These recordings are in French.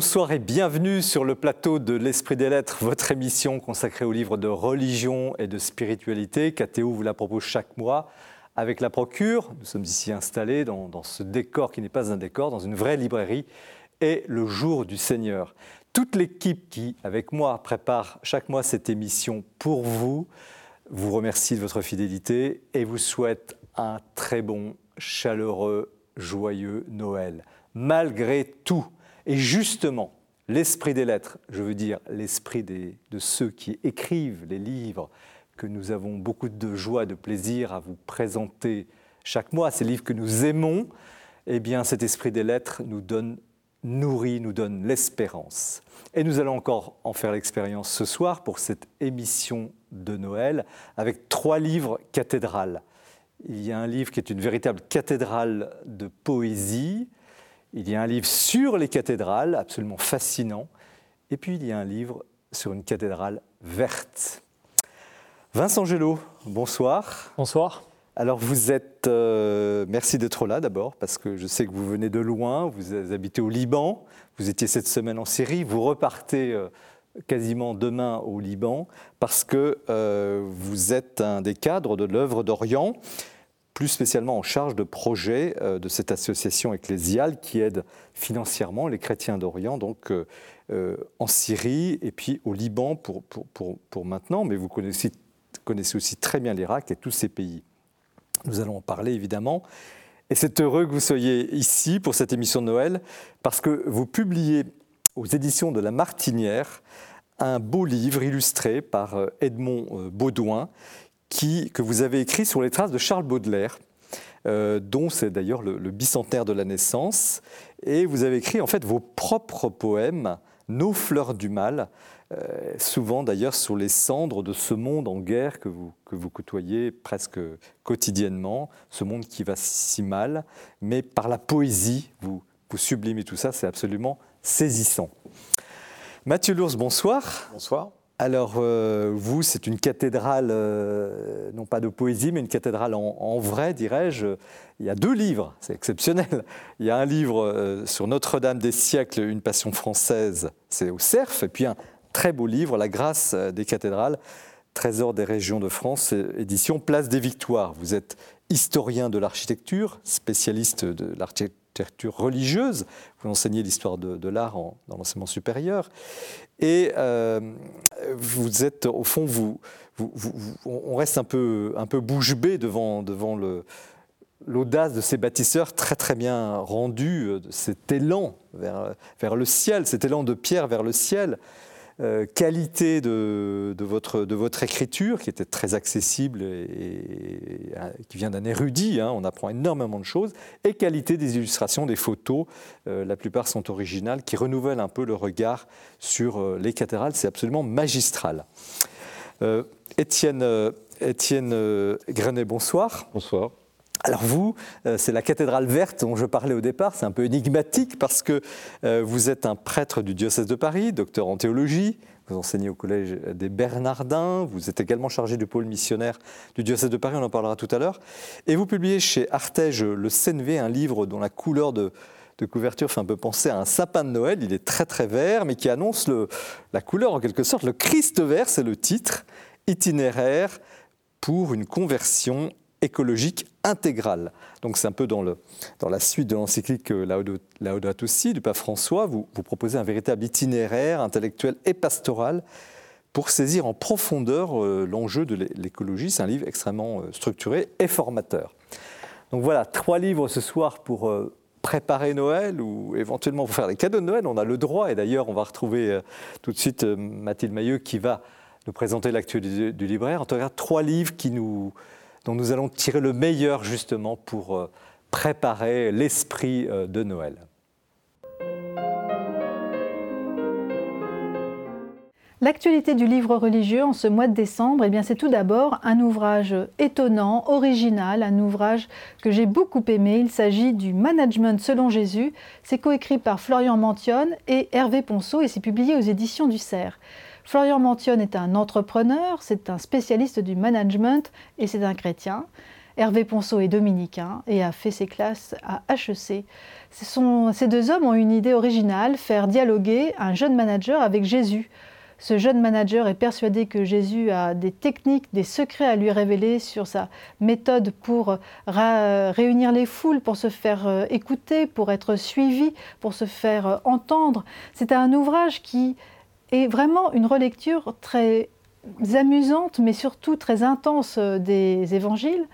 Bonsoir et bienvenue sur le plateau de l'Esprit des Lettres, votre émission consacrée aux livres de religion et de spiritualité. KTO vous la propose chaque mois avec la Procure. Nous sommes ici installés dans, ce décor qui n'est pas un décor, dans une vraie librairie, et le jour du Seigneur. Toute l'équipe qui, avec moi, prépare chaque mois cette émission pour vous, vous remercie de votre fidélité et vous souhaite un très bon, chaleureux, joyeux Noël. Malgré tout, et justement, l'esprit des lettres, je veux dire l'esprit de ceux qui écrivent les livres que nous avons beaucoup de joie, de plaisir à vous présenter chaque mois, ces livres que nous aimons, eh bien cet esprit des lettres nous donne, nourrit, nous donne l'espérance. Et nous allons encore en faire l'expérience ce soir pour cette émission de Noël avec trois livres cathédrales. Il y a un livre qui est une véritable cathédrale de poésie, il y a un livre sur les cathédrales, absolument fascinant. Et puis il y a un livre sur une cathédrale verte. Vincent Gelot, bonsoir. Bonsoir. Alors vous êtes, euh, merci d'être là d'abord, parce que je sais que vous venez de loin, vous habitez au Liban, vous étiez cette semaine en Syrie, vous repartez euh, quasiment demain au Liban, parce que euh, vous êtes un des cadres de l'œuvre d'Orient plus spécialement en charge de projet euh, de cette association ecclésiale qui aide financièrement les chrétiens d'Orient, donc euh, euh, en Syrie et puis au Liban pour, pour, pour, pour maintenant, mais vous connaissez, connaissez aussi très bien l'Irak et tous ces pays. Nous allons en parler évidemment. Et c'est heureux que vous soyez ici pour cette émission de Noël, parce que vous publiez aux éditions de La Martinière un beau livre illustré par Edmond Baudouin, qui, que vous avez écrit sur les traces de Charles Baudelaire, euh, dont c'est d'ailleurs le, bicentenaire de la naissance. Et vous avez écrit en fait vos propres poèmes, Nos fleurs du mal, euh, souvent d'ailleurs sur les cendres de ce monde en guerre que vous, que vous côtoyez presque quotidiennement, ce monde qui va si mal, mais par la poésie, vous, vous sublimez tout ça, c'est absolument saisissant. Mathieu Lours, bonsoir. Bonsoir. Alors, euh, vous, c'est une cathédrale, euh, non pas de poésie, mais une cathédrale en, vrai, dirais-je. Il y a deux livres, c'est exceptionnel. Il y a un livre euh, sur Notre-Dame des siècles, une passion française, c'est au Cerf, et puis un très beau livre, La grâce des cathédrales, Trésor des régions de France, édition Place des Victoires. Vous êtes historien de l'architecture, spécialiste de l'architecture religieuse. Vous enseignez l'histoire de, l'art dans l'enseignement supérieur. Et euh, vous êtes, au fond, vous, on reste un peu, un peu bouche devant, devant le, l'audace de ces bâtisseurs très très bien rendus, euh, cet élan vers, vers le ciel, cet élan de pierre vers le ciel. Euh, qualité de, votre, de votre écriture, qui était très accessible et, qui vient d'un érudit, hein, on apprend énormément de choses, et qualité des illustrations, des photos, euh, la plupart sont originales, qui renouvellent un peu le regard sur euh, les cathédrales, c'est absolument magistral. Étienne, Étienne Grenet, bonsoir. Bonsoir. Alors vous, euh, c'est la cathédrale verte dont je parlais au départ, c'est un peu énigmatique parce que euh, vous êtes un prêtre du diocèse de Paris, docteur en théologie, vous enseignez au collège des Bernardins, vous êtes également chargé du pôle missionnaire du diocèse de Paris, on en parlera tout à l'heure, et vous publiez chez Artege le CNV, un livre dont la couleur de, couverture fait un peu penser à un sapin de Noël, il est très très vert, mais qui annonce la couleur en quelque sorte, le Christ vert, c'est le titre, itinéraire pour une conversion écologique intégrale. Donc c'est un peu dans, la suite de l'encyclique euh, Laudato Si du pape François, vous, proposez un véritable itinéraire intellectuel et pastoral pour saisir en profondeur euh, l'enjeu de l'écologie. C'est un livre extrêmement euh, structuré et formateur. Donc voilà, trois livres ce soir pour préparer Noël ou éventuellement pour faire des cadeaux de Noël. On a le droit, et d'ailleurs on va retrouver tout de suite Mathilde Mailleux qui va nous présenter l'actualité du libraire. En tout cas, trois livres qui nous, dont nous allons tirer le meilleur justement pour euh, préparer l'esprit euh, de Noël. L'actualité du livre religieux en ce mois de décembre, eh c'est tout d'abord un ouvrage étonnant, original, un ouvrage que j'ai beaucoup aimé. Il s'agit du Management selon Jésus. C'est coécrit par Florian Mantionne et Hervé Ponceau et c'est publié aux éditions du Cerf. Florian Mantionne est un entrepreneur, c'est un spécialiste du management et c'est un chrétien. Hervé Ponceau est dominicain et a fait ses classes à HEC. ces deux hommes ont une idée originale, faire dialoguer un jeune manager avec Jésus. Ce jeune manager est persuadé que Jésus a des techniques, des secrets à lui révéler sur sa méthode pour réunir les foules, pour se faire euh, écouter, pour être suivi, pour se faire euh, entendre. C'est un ouvrage qui est vraiment une relecture très amusante, mais surtout très intense euh, des évangiles.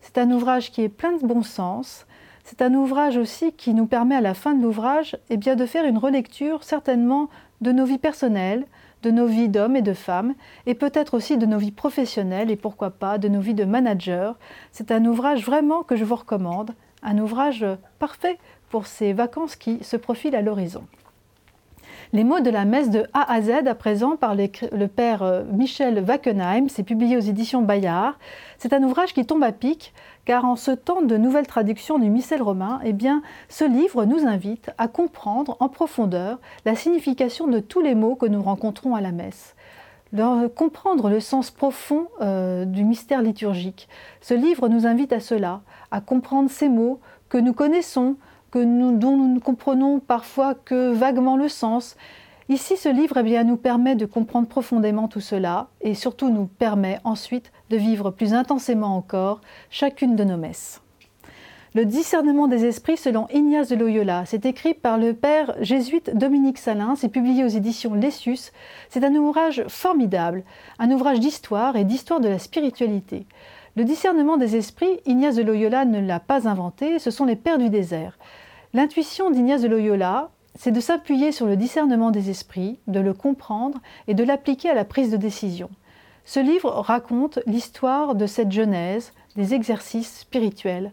C'est un ouvrage qui est plein de bon sens. C'est un ouvrage aussi qui nous permet à la fin de l'ouvrage eh bien, de faire une relecture certainement de nos vies personnelles, de nos vies d'hommes et de femmes, et peut-être aussi de nos vies professionnelles et pourquoi pas de nos vies de managers. C'est un ouvrage vraiment que je vous recommande, un ouvrage parfait pour ces vacances qui se profilent à l'horizon. Les mots de la messe de A à Z à présent par le père euh, Michel Wackenheim, c'est publié aux éditions Bayard. C'est un ouvrage qui tombe à pic car en ce temps de nouvelles traductions du missel romain, eh bien, ce livre nous invite à comprendre en profondeur la signification de tous les mots que nous rencontrons à la messe. comprendre le sens profond euh, du mystère liturgique. Ce livre nous invite à cela, à comprendre ces mots que nous connaissons, dont nous ne comprenons parfois que vaguement le sens. Ici, ce livre eh nous permet de comprendre profondément tout cela et surtout nous permet ensuite de vivre plus intensément encore chacune de nos messes. Le discernement des esprits selon Ignace de Loyola, c'est écrit par le père jésuite Dominique Salin, c'est publié aux éditions Lessus. C'est un ouvrage formidable, un ouvrage d'histoire et d'histoire de la spiritualité. Le discernement des esprits, Ignace de Loyola ne l'a pas inventé, ce sont les pères du désert. L'intuition d'Ignace de Loyola, c'est de s'appuyer sur le discernement des esprits, de le comprendre et de l'appliquer à la prise de décision. Ce livre raconte l'histoire de cette genèse, des exercices spirituels.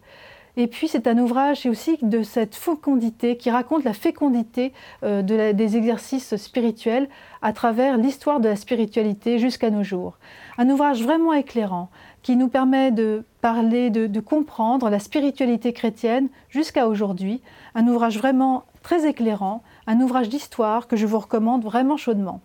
Et puis c'est un ouvrage aussi de cette fécondité qui raconte la fécondité euh, des exercices spirituels à travers l'histoire de la spiritualité jusqu'à nos jours. Un ouvrage vraiment éclairant qui nous permet de parler, de, comprendre la spiritualité chrétienne jusqu'à aujourd'hui. Un ouvrage vraiment très éclairant, un ouvrage d'histoire que je vous recommande vraiment chaudement.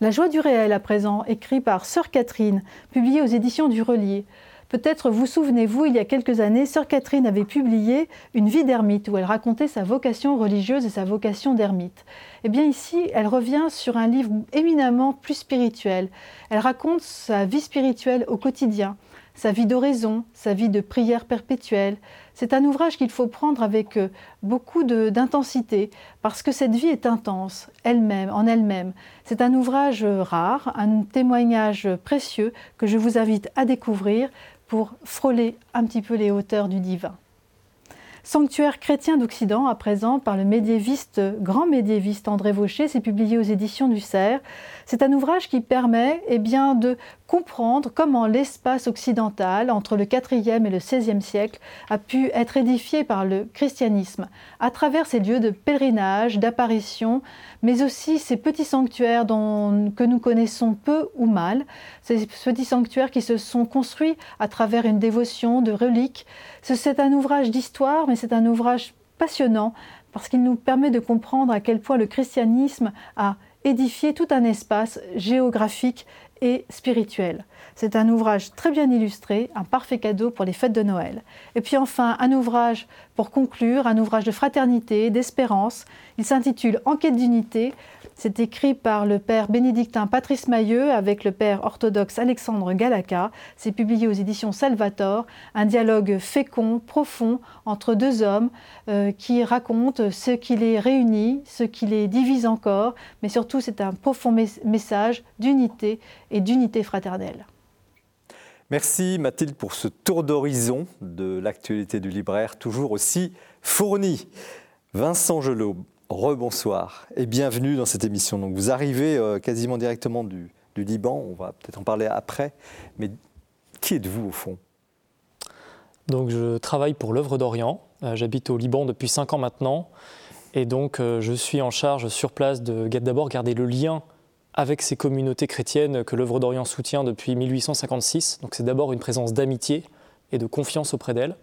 La joie du réel à présent, écrit par Sœur Catherine, publié aux éditions du Relier. Peut-être vous souvenez-vous, il y a quelques années, Sœur Catherine avait publié Une vie d'ermite, où elle racontait sa vocation religieuse et sa vocation d'ermite. Eh bien ici, elle revient sur un livre éminemment plus spirituel. Elle raconte sa vie spirituelle au quotidien, sa vie d'oraison, sa vie de prière perpétuelle. C'est un ouvrage qu'il faut prendre avec euh, beaucoup d'intensité, parce que cette vie est intense, elle-même, en elle-même. C'est un ouvrage euh, rare, un témoignage précieux que je vous invite à découvrir pour frôler un petit peu les hauteurs du divin. Sanctuaire chrétien d'Occident, à présent, par le médiéviste, grand médiéviste André Vaucher, c'est publié aux éditions du Cerf. C'est un ouvrage qui permet eh bien, de comprendre comment l'espace occidental, entre le IVe et le XVIe siècle, a pu être édifié par le christianisme, à travers ces lieux de pèlerinage, d'apparition, mais aussi ces petits sanctuaires dont, que nous connaissons peu ou mal, ces petits sanctuaires qui se sont construits à travers une dévotion de reliques. C'est un ouvrage d'histoire, mais c'est un ouvrage passionnant parce qu'il nous permet de comprendre à quel point le christianisme a édifié tout un espace géographique spirituel. C'est un ouvrage très bien illustré, un parfait cadeau pour les fêtes de Noël. Et puis enfin, un ouvrage pour conclure, un ouvrage de fraternité, d'espérance. Il s'intitule Enquête d'unité. C'est écrit par le père bénédictin Patrice Mailleux avec le père orthodoxe Alexandre Galaka. C'est publié aux éditions Salvator. Un dialogue fécond, profond entre deux hommes euh, qui racontent ce qui les réunit, ce qui les divise encore, mais surtout c'est un profond message d'unité et d'unité fraternelle. Merci Mathilde pour ce tour d'horizon de l'actualité du libraire, toujours aussi fourni. Vincent Gelot, rebonsoir et bienvenue dans cette émission. Donc vous arrivez euh, quasiment directement du, Liban, on va peut-être en parler après, mais qui êtes-vous au fond? Donc je travaille pour l'œuvre d'Orient, euh, j'habite au Liban depuis cinq ans maintenant, et donc euh, je suis en charge sur place de d'abord garder le lien avec ces communautés chrétiennes que l'œuvre d'Orient soutient depuis 1856. Donc c'est d'abord une présence d'amitié et de confiance auprès d'elles.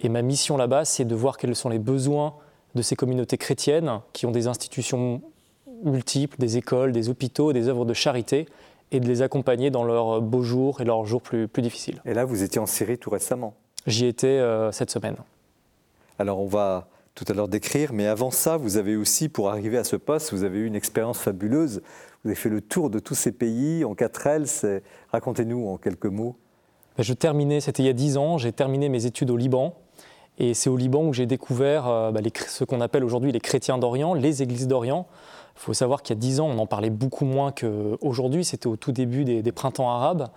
Et ma mission là-bas, c'est de voir quels sont les besoins de ces communautés chrétiennes qui ont des institutions multiples, des écoles, des hôpitaux, des œuvres de charité, et de les accompagner dans leurs beaux jours et leurs jours plus, plus difficiles. Et là, vous étiez en Syrie tout récemment J'y étais euh, cette semaine. Alors on va tout à l'heure décrire, mais avant ça, vous avez aussi, pour arriver à ce poste, vous avez eu une expérience fabuleuse. Vous avez fait le tour de tous ces pays en quatre ailes. Racontez-nous en quelques mots. Ben, je terminais, c'était il y a dix ans, j'ai terminé mes études au Liban. Et c'est au Liban où j'ai découvert euh, ben, ce qu'on appelle aujourd'hui les chrétiens d'Orient, les églises d'Orient. Il faut savoir qu'il y a dix ans, on en parlait beaucoup moins qu'aujourd'hui. C'était au tout début des, printemps arabes.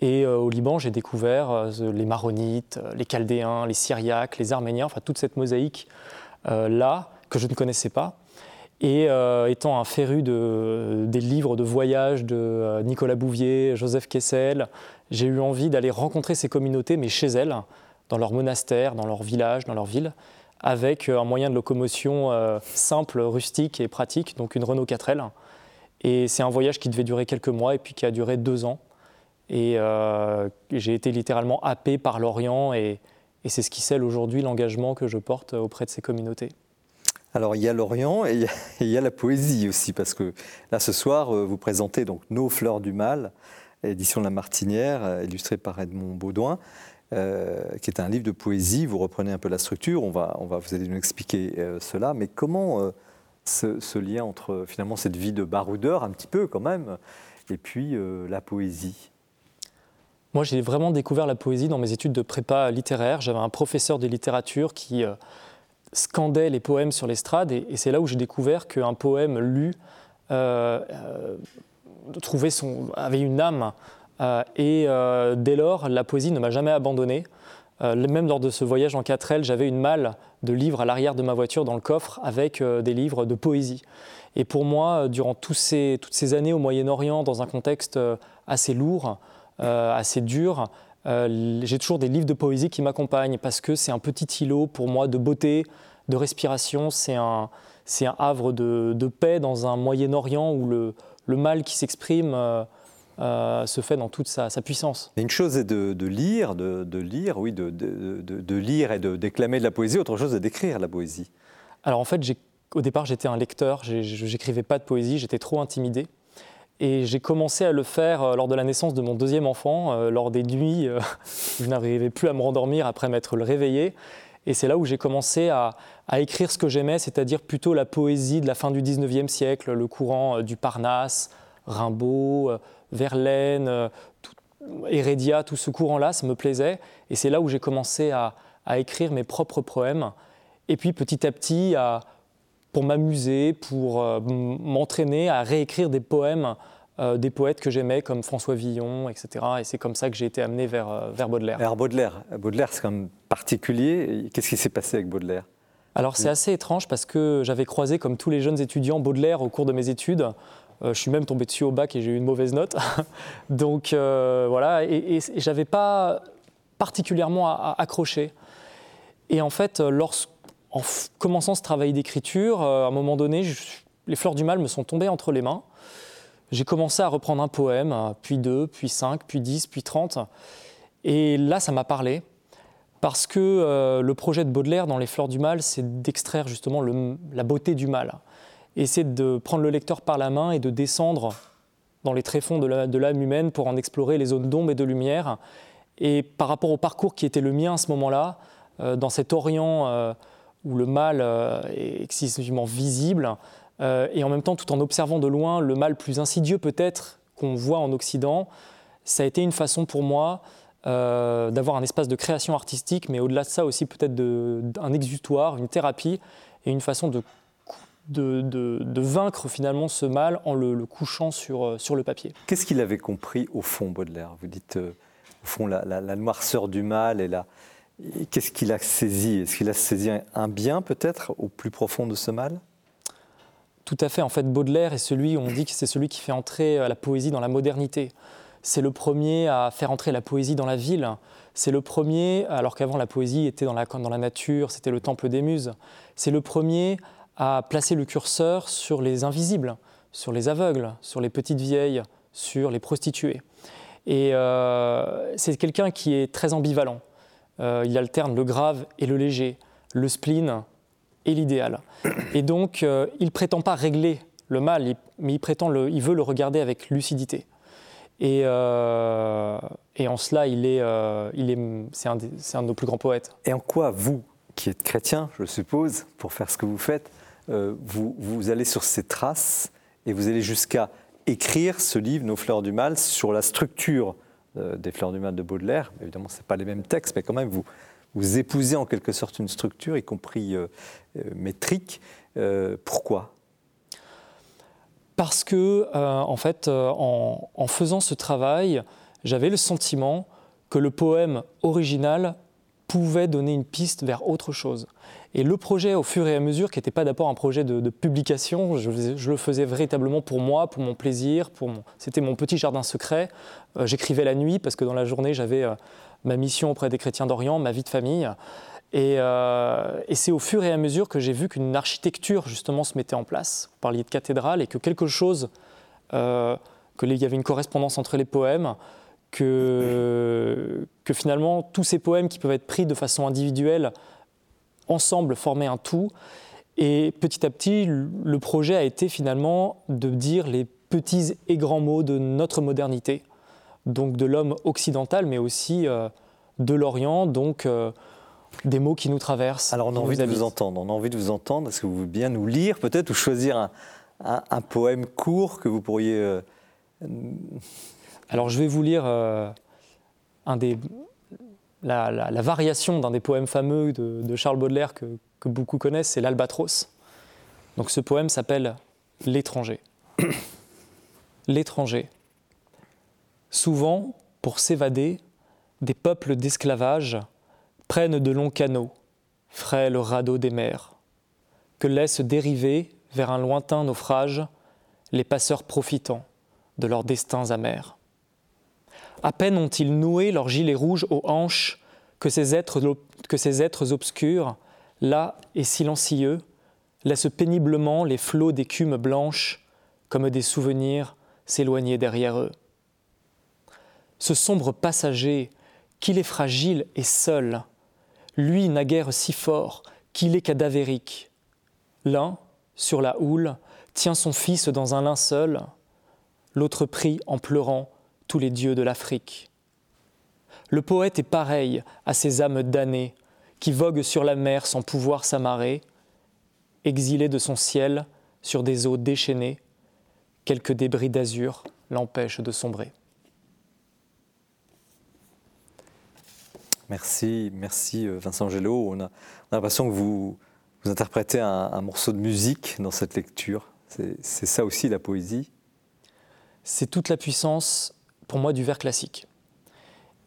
Et euh, au Liban, j'ai découvert euh, les Maronites, les Chaldéens, les Syriaques, les Arméniens, enfin toute cette mosaïque là que je ne connaissais pas. Et étant un féru de, des livres de voyage de Nicolas Bouvier, Joseph Kessel, j'ai eu envie d'aller rencontrer ces communautés, mais chez elles, dans leur monastère, dans leur village, dans leur ville, avec euh, un moyen de locomotion euh, simple, rustique et pratique, donc une Renault 4L. Et c'est un voyage qui devait durer quelques mois et puis qui a duré deux ans. Et euh, j'ai été littéralement happé par l'Orient et, et c'est ce qui scelle aujourd'hui l'engagement que je porte auprès de ces communautés. Alors il y a l'Orient et il y a la poésie aussi, parce que là ce soir vous présentez donc Nos fleurs du mal, édition de La Martinière, euh, illustré par Edmond Baudouin, euh, qui est un livre de poésie. Vous reprenez un peu la structure, on va, on va, vous nous expliquer euh, cela. Mais comment ce, lien entre finalement cette vie de baroudeur, un petit peu quand même, et puis la poésie? Moi, j'ai vraiment découvert la poésie dans mes études de prépa littéraire. J'avais un professeur de littérature qui scandait les poèmes sur l'estrade, et, et c'est là où j'ai découvert qu'un poème lu trouver son, avait une âme. Euh, et euh, dès lors, la poésie ne m'a jamais abandonné. Euh, même lors de ce voyage en 4L, j'avais une malle de livres à l'arrière de ma voiture dans le coffre avec des livres de poésie. Et pour moi, durant ces, toutes ces années au Moyen-Orient, dans un contexte assez lourd, assez dur, j'ai toujours des livres de poésie qui m'accompagnent parce que c'est un petit îlot pour moi de beauté, de respiration. C'est un, c'est un havre de, de, paix dans un Moyen-Orient où le, le mal qui s'exprime euh, euh, se fait dans toute sa, puissance. une chose est de, lire, de, lire, oui, de, lire et de déclamer de la poésie. Autre chose est d'écrire la poésie. Alors en fait, au départ, j'étais un lecteur. J'écrivais pas de poésie. J'étais trop intimidé. Et j'ai commencé à le faire euh, lors de la naissance de mon deuxième enfant, lors des nuits où je n'arrivais plus à me rendormir après m'être réveillé. Et c'est là où j'ai commencé à, écrire ce que j'aimais, c'est-à-dire plutôt la poésie de la fin du 19e siècle, le courant euh, du Parnasse, Rimbaud, euh, Verlaine, euh, Hérédia, tout ce courant-là, ça me plaisait. Et c'est là où j'ai commencé à, écrire mes propres poèmes. Et puis petit à petit, pour m'amuser, pour m'entraîner à réécrire des poèmes euh, des poètes que j'aimais comme François Villon, etc. Et c'est comme ça que j'ai été amené vers, euh, vers Baudelaire. Alors Baudelaire, Baudelaire c'est quand même particulier. Qu'est-ce qui s'est passé avec Baudelaire? Alors c'est assez étrange parce que j'avais croisé, comme tous les jeunes étudiants, Baudelaire au cours de mes études. Euh, je suis même tombé dessus au bac et j'ai eu une mauvaise note. Donc voilà, et, et, j'avais pas particulièrement à, accrocher. Et en fait, en commençant ce travail d'écriture, à un moment donné, les fleurs du mal me sont tombées entre les mains j'ai commencé à reprendre un poème, puis deux, puis cinq, puis dix, puis trente. Et là, ça m'a parlé, parce que euh, le projet de Baudelaire dans Les Fleurs du Mal, c'est d'extraire justement la beauté du mal. Et c'est de prendre le lecteur par la main et de descendre dans les tréfonds de l'âme humaine pour en explorer les zones d'ombre et de lumière. Et par rapport au parcours qui était le mien à ce moment-là, euh, dans cet Orient euh, où le mal est excessivement visible, euh, et en même temps tout en observant de loin le mal plus insidieux peut-être qu'on voit en Occident, ça a été une façon pour moi euh, d'avoir un espace de création artistique, mais au-delà de ça aussi peut-être un exutoire, une thérapie et une façon de, de, vaincre finalement ce mal en le, couchant sur, euh, sur le papier. Qu'est-ce qu'il avait compris au fond, Baudelaire? Vous dites au fond la, la, noirceur du mal et la... Qu'est-ce qu'il a saisi? Est-ce qu'il a saisi un bien peut-être au plus profond de ce mal? Tout à fait. En fait, Baudelaire est celui, on dit que c'est celui qui fait entrer euh, la poésie dans la modernité. C'est le premier à faire entrer la poésie dans la ville. C'est le premier, alors qu'avant la poésie était dans la, dans la nature, c'était le temple des muses. C'est le premier à placer le curseur sur les invisibles, sur les aveugles, sur les petites vieilles, sur les prostituées. Et euh, c'est quelqu'un qui est très ambivalent. Euh, il alterne le grave et le léger, le spleen et l'idéal. Et donc, euh, il prétend pas régler le mal, mais il, prétend le, il veut le regarder avec lucidité. Et, et en cela, il est, il est, c'est un, un, de nos plus grands poètes. Et en quoi, vous, qui êtes chrétien, je suppose, pour faire ce que vous faites, vous, vous allez sur ces traces et vous allez jusqu'à écrire ce livre, Nos fleurs du mal, sur la structure euh, des fleurs du mal de Baudelaire. Évidemment, ce pas les mêmes textes, mais quand même, vous, vous épousez en quelque sorte une structure, y compris euh, euh, métrique. pourquoi? Parce que, en fait, en, faisant ce travail, j'avais le sentiment que le poème original pouvait donner une piste vers autre chose. Et le projet, au fur et à mesure, qui n'était pas d'abord un projet de, publication, je, le faisais véritablement pour moi, pour mon plaisir, c'était mon petit jardin secret. Euh, j'écrivais la nuit parce que dans la journée, j'avais euh, ma mission auprès des chrétiens d'Orient, ma vie de famille. Et, euh, et c'est au fur et à mesure que j'ai vu qu'une architecture, justement, se mettait en place. Vous parliez de cathédrale et que quelque chose, qu'il y avait une correspondance entre les poèmes, que finalement, tous ces poèmes qui peuvent être pris de façon individuelle, ensemble former un tout. Et petit à petit, le projet a été finalement de dire les petits et grands mots de notre modernité, donc de l'homme occidental, mais aussi euh, de l'Orient, donc euh, des mots qui nous traversent. Alors on a envie de vous entendre, on a envie de vous entendre. Est-ce que vous voulez bien nous lire peut-être ou choisir un, poème court que vous pourriez... Euh, Alors je vais vous lire un des la, variation d'un des poèmes fameux de, Charles Baudelaire que, beaucoup connaissent, c'est l'Albatros. Donc ce poème s'appelle L'étranger. L'étranger. Souvent, pour s'évader, des peuples d'esclavage prennent de longs canaux, frêles radeaux des mers, que laissent dériver vers un lointain naufrage les passeurs profitant de leurs destins amers. À peine ont-ils noué leurs gilets rouges aux hanches que ces êtres, que ces êtres obscurs, là et silencieux, laissent péniblement les flots d'écume blanche, comme des souvenirs, s'éloigner derrière eux. Ce sombre passager, qu'il est fragile et seul, lui naguère si fort qu'il est cadavérique. L'un, sur la houle, tient son fils dans un linceul, l'autre prie en pleurant tous les dieux de l'Afrique. Le poète est pareil à ces âmes damnées qui voguent sur la mer sans pouvoir s'amarrer, exilé de son ciel sur des eaux déchaînées, quelques débris d'azur l'empêchent de sombrer. Merci, merci euh, Vincent Gélo. On a, l'impression que vous, vous interprétez un morceau de musique dans cette lecture. C'est ça aussi la poésie? C'est toute la puissance pour moi du vers classique.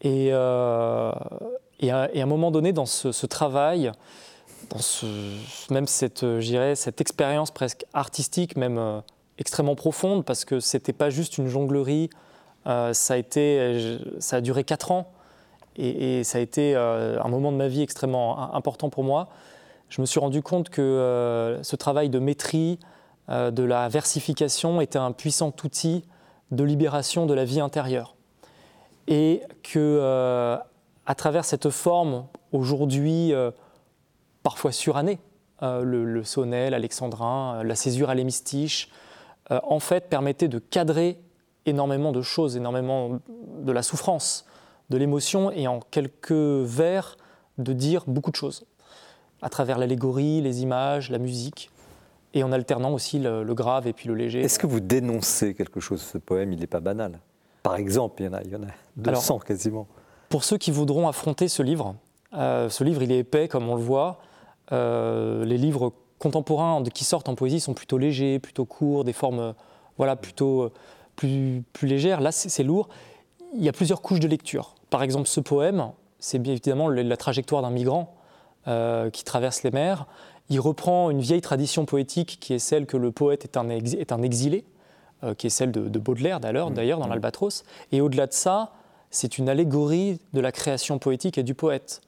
Et, euh, et, à, un moment donné, dans ce, travail, dans ce, même cette, cette expérience presque artistique, même euh, extrêmement profonde, parce que c'était pas juste une jonglerie, euh, ça a duré quatre ans, et, ça a été un moment de ma vie extrêmement important pour moi. Je me suis rendu compte que ce travail de maîtrise, de la versification était un puissant outil de libération de la vie intérieure. Et que, euh, à travers cette forme, aujourd'hui euh, parfois surannée, euh, le, sonnet, l'alexandrin, la césure à l'hémistiche, en fait, permettait de cadrer énormément de choses, énormément de la souffrance, de l'émotion, et en quelques vers, de dire beaucoup de choses, à travers l'allégorie, les images, la musique et en alternant aussi le, grave et puis le léger. Est-ce que vous dénoncez quelque chose Ce poème, il n'est pas banal. Par exemple, il y en a, il y en a 200 quasiment. Pour ceux qui voudront affronter ce livre, euh, ce livre, il est épais, comme on le voit. Euh, les livres contemporains qui sortent en poésie sont plutôt légers, plutôt courts, des formes voilà, plutôt euh, plus, plus légères. Là, c'est lourd. Il y a plusieurs couches de lecture. Par exemple, ce poème, c'est bien évidemment la trajectoire d'un migrant qui traverse les mers il reprend une vieille tradition poétique qui est celle que le poète est un, est un exilé, euh, qui est celle de, Baudelaire d'ailleurs, mmh. d'ailleurs dans mmh. l'Albatros. Et au-delà de ça, c'est une allégorie de la création poétique et du poète.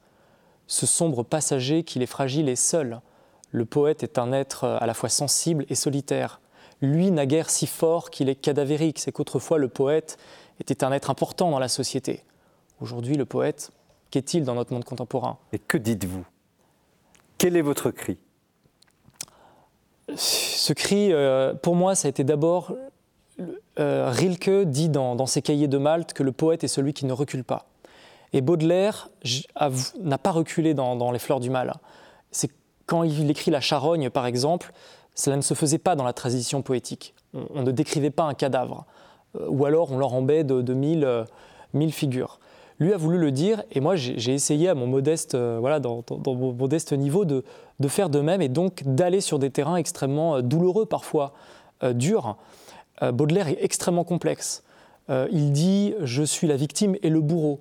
Ce sombre passager qu'il est fragile et seul. Le poète est un être à la fois sensible et solitaire. Lui n'a guère si fort qu'il est cadavérique. C'est qu'autrefois le poète était un être important dans la société. Aujourd'hui, le poète, qu'est-il dans notre monde contemporain? Et que dites-vous? Quel est votre cri? Ce cri, euh, pour moi, ça a été d'abord Rilke dit dans, ses cahiers de Malte que le poète est celui qui ne recule pas. Et Baudelaire n'a pas reculé dans, Les Fleurs du Mal. C'est quand il écrit La Charogne, par exemple, cela ne se faisait pas dans la tradition poétique. On, ne décrivait pas un cadavre. ou alors on leur embête de, de mille, figures. Lui a voulu le dire, et moi j'ai essayé à mon modeste, euh, voilà, dans, mon modeste niveau de, faire de même, et donc d'aller sur des terrains extrêmement euh, douloureux parfois, euh, durs. Baudelaire est extrêmement complexe. il dit je suis la victime et le bourreau.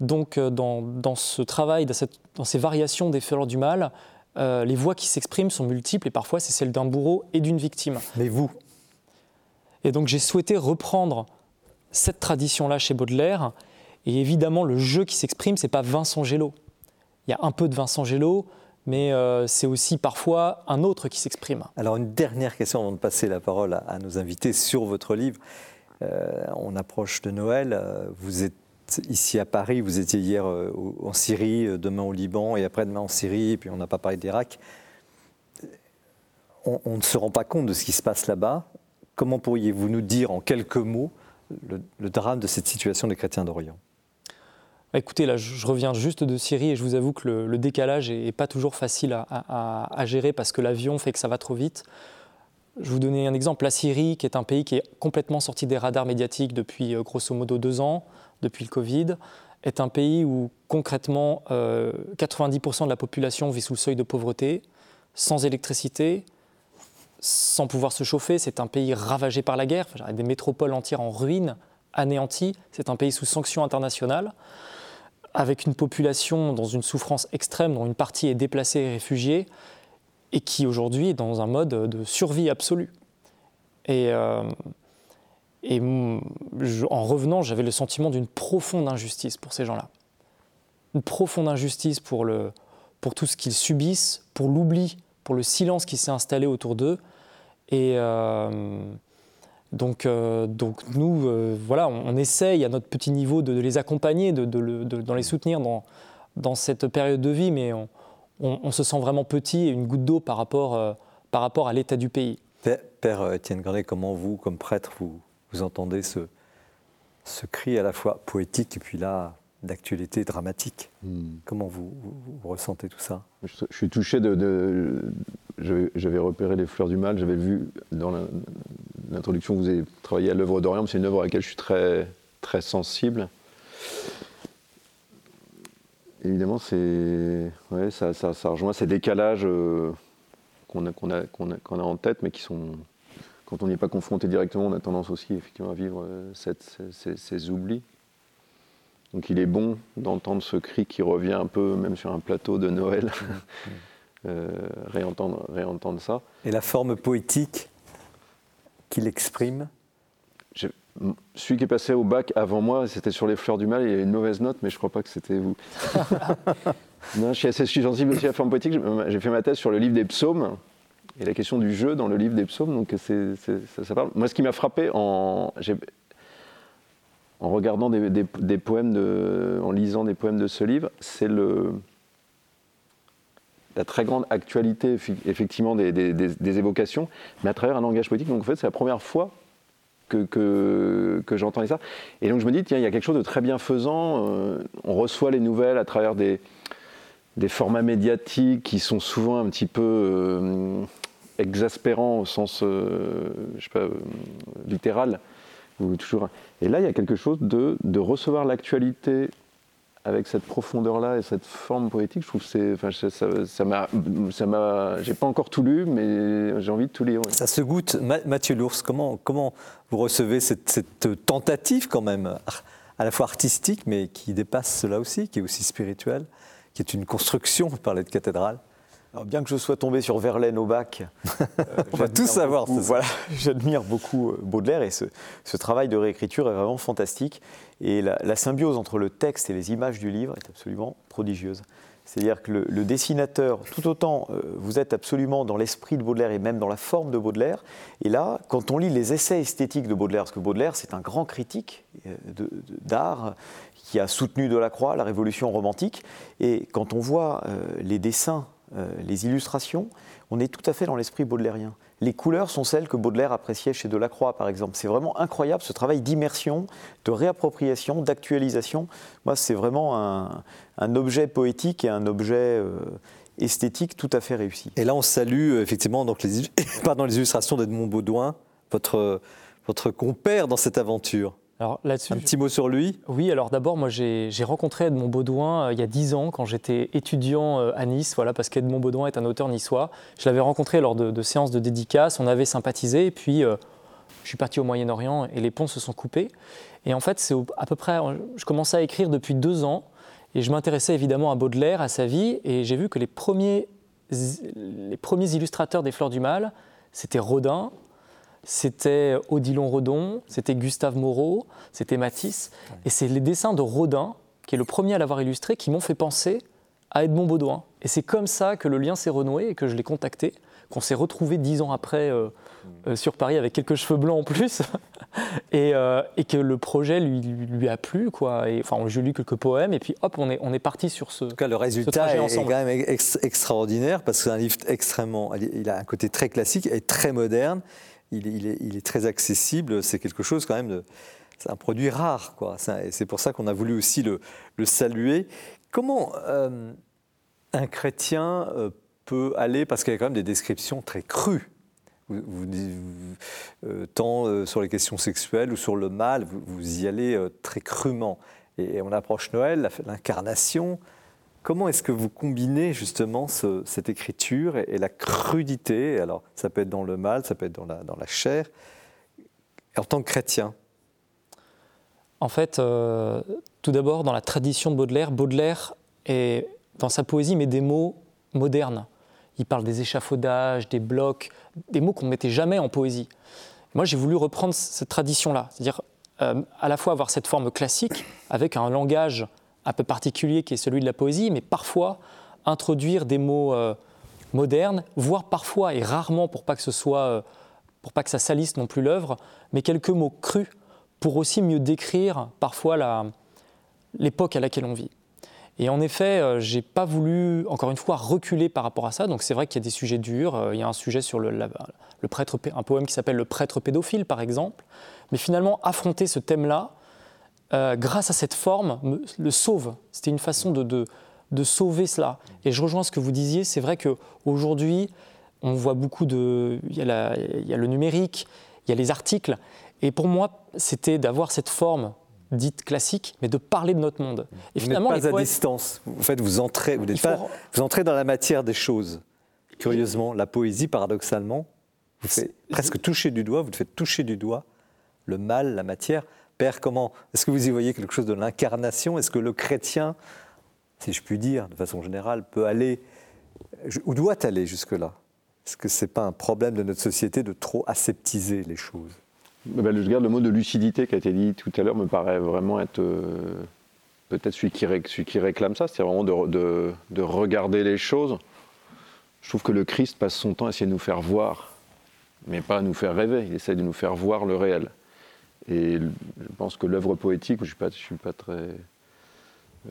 Donc dans, ce travail, dans, ces variations des fleurs du mal, les voix qui s'expriment sont multiples et parfois c'est celle d'un bourreau et d'une victime. Mais vous Et donc j'ai souhaité reprendre cette tradition-là chez Baudelaire et évidemment, le jeu qui s'exprime, c'est pas Vincent Gélo. Il y a un peu de Vincent Gélo, mais euh, c'est aussi parfois un autre qui s'exprime. Alors une dernière question avant de passer la parole à, nos invités sur votre livre. Euh, on approche de Noël. Euh, vous êtes ici à Paris, vous étiez hier en Syrie, demain au Liban et après-demain en Syrie, et puis on n'a pas parlé d'Irak. On, ne se rend pas compte de ce qui se passe là-bas. Comment pourriez-vous nous dire en quelques mots le drame de cette situation des chrétiens d'Orient? Écoutez, là, je reviens juste de Syrie et je vous avoue que le, décalage n'est pas toujours facile à, gérer parce que l'avion fait que ça va trop vite. Je vous donner un exemple. La Syrie, qui est un pays qui est complètement sorti des radars médiatiques depuis euh, grosso modo deux ans, depuis le Covid, est un pays où concrètement 90% euh, de la population vit sous le seuil de pauvreté, sans électricité, sans pouvoir se chauffer. C'est un pays ravagé par la guerre, enfin, des métropoles entières en ruine, anéanties. C'est un pays sous sanctions internationales avec une population dans une souffrance extrême, dont une partie est déplacée et réfugiée, et qui aujourd'hui est dans un mode de survie absolue. Et, euh, en revenant, j'avais le sentiment d'une profonde injustice pour ces gens-là. Une profonde injustice pour, le, pour tout ce qu'ils subissent, pour l'oubli, pour le silence qui s'est installé autour d'eux. Euh, donc, euh, donc nous, euh, voilà, on, essaye à notre petit niveau de, les accompagner, de, de, les soutenir dans, dans, cette période de vie, mais on, on, se sent vraiment petit et une goutte d'eau par, rapport euh, par rapport à l'état du pays. Père, Étienne Grandet, comment vous, comme prêtre, vous, vous entendez ce, ce cri à la fois poétique et puis là, d'actualité dramatique? Hmm. Comment vous, vous, ressentez tout ça? Je, suis touché de... de j'avais repéré les fleurs du mal, j'avais vu dans l'introduction vous avez travaillé à l'œuvre d'Orient, c'est une œuvre à laquelle je suis très, très sensible. Évidemment, c'est, ça, ça, ça, rejoint ces décalages euh, qu'on a, qu'on a, qu'on a, en tête, mais qui sont, quand on n'y est pas confronté directement, on a tendance aussi effectivement à vivre euh, ces, ces oublis. Donc il est bon d'entendre ce cri qui revient un peu, même sur un plateau de Noël, euh, réentendre ça. Et la forme poétique qu'il exprime celui qui est passé au bac avant moi, c'était sur les fleurs du mal, il y a une mauvaise note, mais je ne crois pas que c'était vous. non, je suis assez sensible aussi à la forme poétique. J'ai fait ma thèse sur le livre des psaumes et la question du jeu dans le livre des psaumes. Donc ça, parle. Moi, ce qui m'a frappé en, en regardant des, poèmes, de, en lisant des poèmes de ce livre, c'est le, la très grande actualité effectivement des, évocations, mais à travers un langage poétique. Donc en fait, c'est la première fois que, que, j'entendais ça. Et donc je me dis, tiens, il y a quelque chose de très bienfaisant. Euh, on reçoit les nouvelles à travers des, formats médiatiques qui sont souvent un petit peu euh, exaspérants au sens, euh, sais pas, littéral. toujours... Et là, il y a quelque chose de recevoir l'actualité avec cette profondeur-là et cette forme poétique, je trouve que enfin, ça, m'a, j'ai pas encore tout lu, mais j'ai envie de tout lire. Ça se goûte. Mathieu Lours, comment, comment vous recevez cette, cette, tentative quand même, à la fois artistique, mais qui dépasse cela aussi, qui est aussi spirituelle, qui est une construction, vous parlez de cathédrale alors, bien que je sois tombé sur Verlaine au bac, euh, on va tout savoir. voilà, j'admire beaucoup euh, Baudelaire et ce, ce, travail de réécriture est vraiment fantastique. Et la, symbiose entre le texte et les images du livre est absolument prodigieuse. C'est-à-dire que le, dessinateur, tout autant euh, vous êtes absolument dans l'esprit de Baudelaire et même dans la forme de Baudelaire, et là, quand on lit les essais esthétiques de Baudelaire, parce que Baudelaire c'est un grand critique d'art qui a soutenu Delacroix, la révolution romantique, et quand on voit les dessins les illustrations, on est tout à fait dans l'esprit baudelairien. Les couleurs sont celles que Baudelaire appréciait chez Delacroix, par exemple. C'est vraiment incroyable ce travail d'immersion, de réappropriation, d'actualisation. Moi, c'est vraiment un, objet poétique et un objet esthétique tout à fait réussi. Et là, on salue effectivement donc les, pardon, les illustrations d'Edmond Baudouin, votre compère dans cette aventure. Alors, Un petit mot sur lui? Oui, alors d'abord, moi j'ai rencontré Edmond Baudouin euh, il y a dix ans quand j'étais étudiant euh, à Nice, voilà, parce qu'Edmond Baudouin est un auteur niçois. Je l'avais rencontré lors de, séances de dédicace, on avait sympathisé, et puis euh, je suis parti au Moyen-Orient et les ponts se sont coupés. Et en fait, c'est à peu près, je commençais à écrire depuis deux ans, et je m'intéressais évidemment à Baudelaire, à sa vie, et j'ai vu que les premiers, les premiers illustrateurs des Fleurs du Mal, c'était Rodin, c'était Odilon Redon, c'était Gustave Moreau, c'était Matisse. Et c'est les dessins de Rodin, qui est le premier à l'avoir illustré, qui m'ont fait penser à Edmond Baudouin. Et c'est comme ça que le lien s'est renoué et que je l'ai contacté, qu'on s'est retrouvé dix ans après euh, euh, sur Paris avec quelques cheveux blancs en plus, euh, et, que le projet lui, lui, a plu. Quoi. Et, enfin, j'ai lu quelques poèmes et puis hop, on est, on est parti sur ce. En tout cas, le résultat est, quand même extraordinaire parce que c'est un livre extrêmement. Il a un côté très classique et très moderne il, est, très accessible. C'est quelque chose quand même. C'est un produit rare, quoi. C'est pour ça qu'on a voulu aussi le, saluer. Comment euh, un chrétien euh, peut aller, parce qu'il y a quand même des descriptions très crues, euh, tant sur les questions sexuelles ou sur le mal, vous, y allez très crûment. Et on approche Noël, l'incarnation, Comment est-ce que vous combinez justement cette écriture et, la crudité? Alors, ça peut être dans le mal, ça peut être dans la, chair, en tant que chrétien? En fait, euh, tout d'abord, dans la tradition de Baudelaire, Baudelaire, est, dans sa poésie, met des mots modernes. Il parle des échafaudages, des blocs, des mots qu'on ne mettait jamais en poésie. Moi, j'ai voulu reprendre cette tradition-là, c'est-à-dire euh, à la fois avoir cette forme classique avec un langage un peu particulier qui est celui de la poésie, mais parfois introduire des mots euh, modernes, voire parfois et rarement pour pas que ce soit, euh, pour pas que ça salisse non plus l'œuvre, mais quelques mots crus pour aussi mieux décrire parfois l'époque à laquelle on vit. Et en effet, euh, j'ai pas voulu, encore une fois, reculer par rapport à ça. Donc c'est vrai qu'il y a des sujets durs. il y a un sujet sur le, le prêtre, un poème qui s'appelle Le prêtre pédophile, par exemple. Mais finalement, affronter ce thème-là, euh, grâce à cette forme, le sauve. C'était une façon de, de, sauver cela. Et je rejoins ce que vous disiez, c'est vrai qu'aujourd'hui, on voit beaucoup de... Il y, a il y, a le numérique, il y a les articles. Et pour moi, c'était d'avoir cette forme dite classique, mais de parler de notre monde. Et vous finalement, n'êtes pas à distance. En fait, vous entrez, vous, pas, vous entrez dans la matière des choses. Curieusement, la poésie, paradoxalement, vous fait presque toucher du doigt, vous faites toucher du doigt le mal, la matière. Comment Est-ce que vous y voyez quelque chose de l'incarnation? Est-ce que le chrétien, si je puis dire, de façon générale, peut aller, ou doit aller jusque-là? Est-ce que ce n'est pas un problème de notre société de trop aseptiser les choses? Ben, Je garde le mot de lucidité qui a été dit tout à l'heure, me paraît vraiment être euh, peut-être celui qui, réclame ça, c'est vraiment de, de regarder les choses. Je trouve que le Christ passe son temps à essayer de nous faire voir, mais pas à nous faire rêver. Il essaie de nous faire voir le réel. Et je pense que l'œuvre poétique, je ne suis, pas très euh,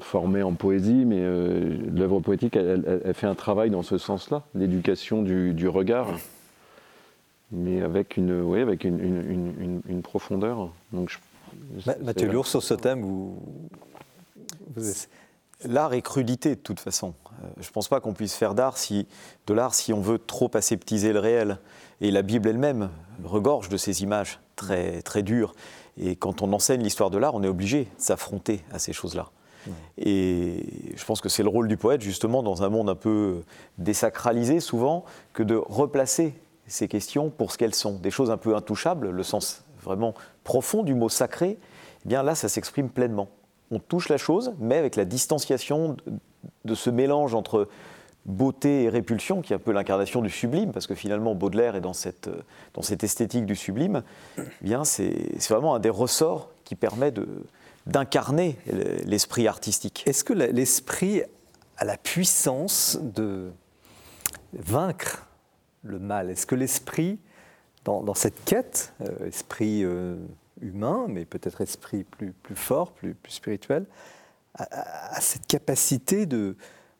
formé en poésie, mais euh, l'œuvre poétique, elle, fait un travail dans ce sens-là, l'éducation du, regard, mais avec une, oui, avec une, une, profondeur. Donc, Mathieu Lourd, sur ce thème, vous... L'art est crudité de toute façon. Euh, je ne pense pas qu'on puisse faire d'art si, de l'art si on veut trop aseptiser le réel. Et la Bible elle-même regorge de ces images très, très dures. Et quand on enseigne l'histoire de l'art, on est obligé de s'affronter à ces choses-là. Et je pense que c'est le rôle du poète, justement, dans un monde un peu désacralisé souvent, que de replacer ces questions pour ce qu'elles sont. Des choses un peu intouchables, le sens vraiment profond du mot sacré, eh bien là, ça s'exprime pleinement. On touche la chose, mais avec la distanciation de ce mélange entre beauté et répulsion, qui est un peu l'incarnation du sublime, parce que finalement Baudelaire est dans cette, euh, dans cette esthétique du sublime, eh bien c'est vraiment un des ressorts qui permet d'incarner l'esprit artistique. Est-ce que l'esprit a la puissance de vaincre le mal? Est-ce que l'esprit, dans, cette quête, euh, esprit euh, humain, mais peut-être esprit plus, plus fort, plus, plus spirituel, a cette capacité de,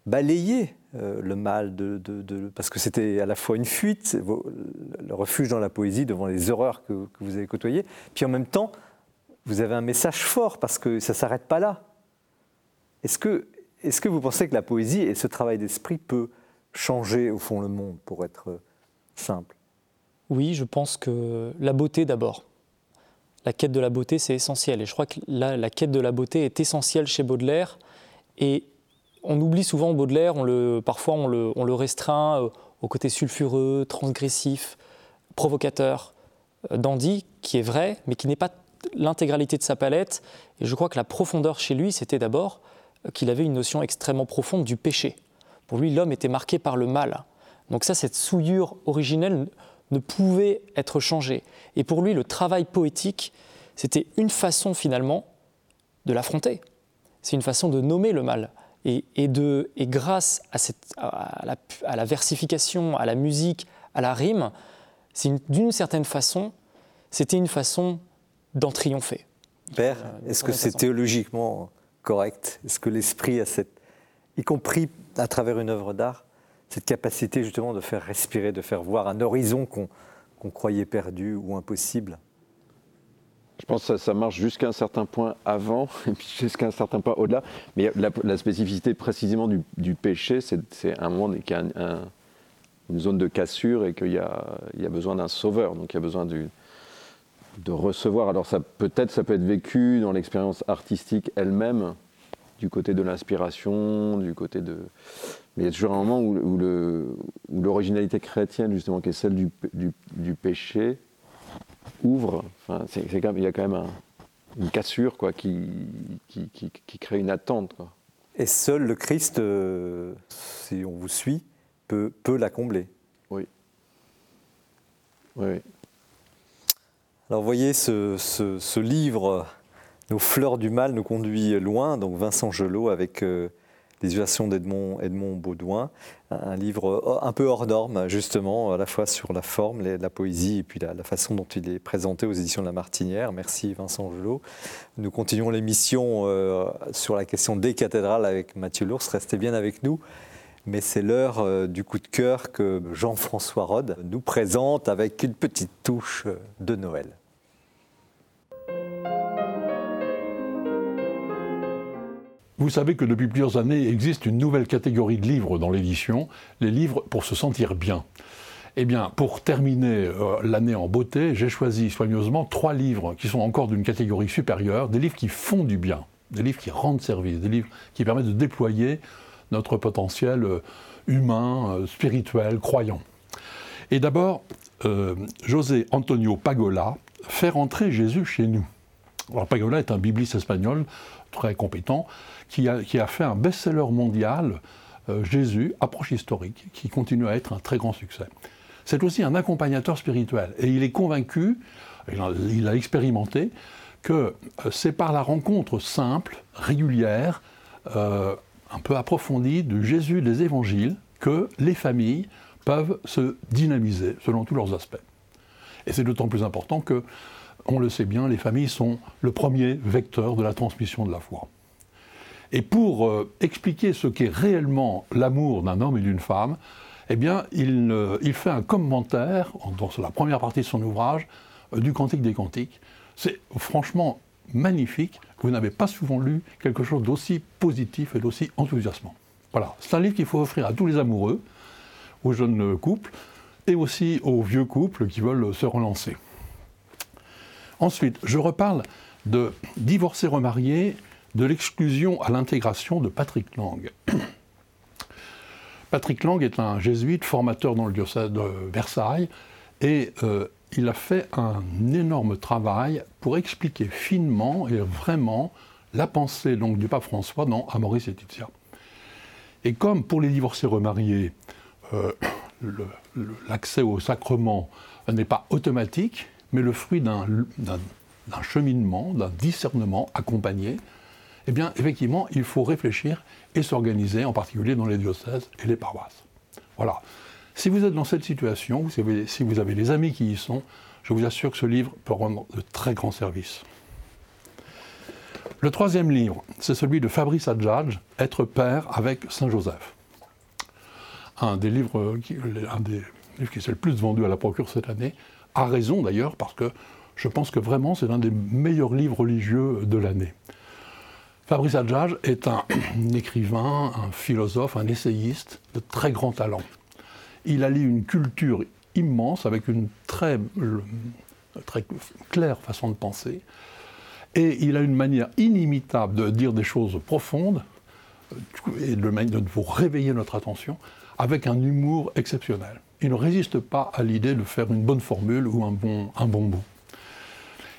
balayer euh, le mal, de, parce que c'était à la fois une fuite, le refuge dans la poésie devant les horreurs que, vous avez côtoyées, puis en même temps, vous avez un message fort parce que ça ne s'arrête pas là. Est-ce que, est que vous pensez que la poésie et ce travail d'esprit peut changer au fond le monde, pour être simple? Oui, je pense que la beauté d'abord. La quête de la beauté, c'est essentiel. Et je crois que la, la quête de la beauté est essentielle chez Baudelaire. Et on oublie souvent Baudelaire, on le, parfois on le, restreint euh, au côté sulfureux, transgressif, provocateur, euh, dandy, qui est vrai, mais qui n'est pas l'intégralité de sa palette. Et je crois que la profondeur chez lui, c'était d'abord euh, qu'il avait une notion extrêmement profonde du péché. Pour lui, l'homme était marqué par le mal. Donc ça, cette souillure originelle ne pouvait être changée. Et pour lui, le travail poétique, c'était une façon finalement de l'affronter. C'est une façon de nommer le mal. Et, de, et grâce à, cette, à, la, versification, à la musique, à la rime, d'une certaine façon, c'était une façon d'en triompher. Père, euh, est-ce que c'est théologiquement correct? Est-ce que l'esprit a cette, y compris à travers une œuvre d'art, cette capacité justement de faire respirer, de faire voir un horizon qu'on croyait perdu ou impossible? Je pense que ça, marche jusqu'à un certain point avant, et puis jusqu'à un certain point au-delà. Mais la, spécificité précisément du, péché, c'est un monde qui a une zone de cassure et qu'il y, a, besoin d'un sauveur. Donc il y a besoin de recevoir. Alors peut-être ça peut être vécu dans l'expérience artistique elle-même, du côté de l'inspiration, du côté de. Mais il y a toujours un moment où, l'originalité chrétienne, justement, qui est celle du péché, ouvre. Enfin, c'est, il y a quand même une cassure quoi, qui, qui, crée une attente. Quoi. Et seul le Christ, euh, si on vous suit, peut, peut la combler. Oui. Oui. Alors, vous voyez, ce, ce, livre, Nos fleurs du mal, nous conduit loin. Donc, Vincent Gelot avec. Euh, des illustrations d'Edmond Edmond Baudouin, un livre euh, un peu hors norme, justement, à la fois sur la forme, la poésie et puis la, façon dont il est présenté aux éditions de La Martinière. Merci Vincent Gelot. Nous continuons l'émission euh, sur la question des cathédrales avec Mathieu Lours. Restez bien avec nous. Mais c'est l'heure euh, du coup de cœur que Jean-François Rode nous présente avec une petite touche de Noël. Vous savez que depuis plusieurs années existe une nouvelle catégorie de livres dans l'édition, les livres pour se sentir bien. Eh bien, pour terminer euh, l'année en beauté, j'ai choisi soigneusement trois livres qui sont encore d'une catégorie supérieure, des livres qui font du bien, des livres qui rendent service, des livres qui permettent de déployer notre potentiel euh, humain, euh, spirituel, croyant. Et d'abord, José Antonio Pagola, Faire entrer Jésus chez nous. Alors Pagola est un bibliste espagnol très compétent qui a, fait un best-seller mondial, euh, Jésus, approche historique, qui continue à être un très grand succès. C'est aussi un accompagnateur spirituel. Et il est convaincu, il a, expérimenté, que euh, c'est par la rencontre simple, régulière, euh, un peu approfondie de Jésus des évangiles que les familles peuvent se dynamiser selon tous leurs aspects. Et c'est d'autant plus important que, on le sait bien, les familles sont le premier vecteur de la transmission de la foi. Et pour euh, expliquer ce qu'est réellement l'amour d'un homme et d'une femme, eh bien, il, fait un commentaire, dans la première partie de son ouvrage, euh, du Cantique des Cantiques. C'est franchement magnifique. Vous n'avez pas souvent lu quelque chose d'aussi positif et d'aussi enthousiasmant. Voilà, c'est un livre qu'il faut offrir à tous les amoureux, aux jeunes couples, et aussi aux vieux couples qui veulent se relancer. Ensuite, je reparle de divorcés remariés de l'exclusion à l'intégration de Patrick Lang. Patrick Lang est un jésuite formateur dans le diocèse de Versailles et euh, il a fait un énorme travail pour expliquer finement et vraiment la pensée du pape François dans Amoris Laetitia. Et comme pour les divorcés remariés, euh, l'accès au sacrement n'est pas automatique, mais le fruit d'un cheminement, d'un discernement accompagné, eh bien, effectivement, il faut réfléchir et s'organiser, en particulier dans les diocèses et les paroisses. Voilà. Si vous êtes dans cette situation, si vous avez des amis qui y sont, je vous assure que ce livre peut rendre de très grands services. Le troisième livre, c'est celui de Fabrice Adjadj, Être père avec Saint Joseph. un des livres qui, un des livres qui s'est le plus vendu à la procure cette année, a raison d'ailleurs, parce que je pense que vraiment c'est l'un des meilleurs livres religieux de l'année. Fabrice Adjage est un, écrivain, un philosophe, un essayiste de très grand talent. Il allie une culture immense avec une très, claire façon de penser. Et il a une manière inimitable de dire des choses profondes et de, de vous réveiller notre attention avec un humour exceptionnel. Il ne résiste pas à l'idée de faire une bonne formule ou un bon, un bon bout.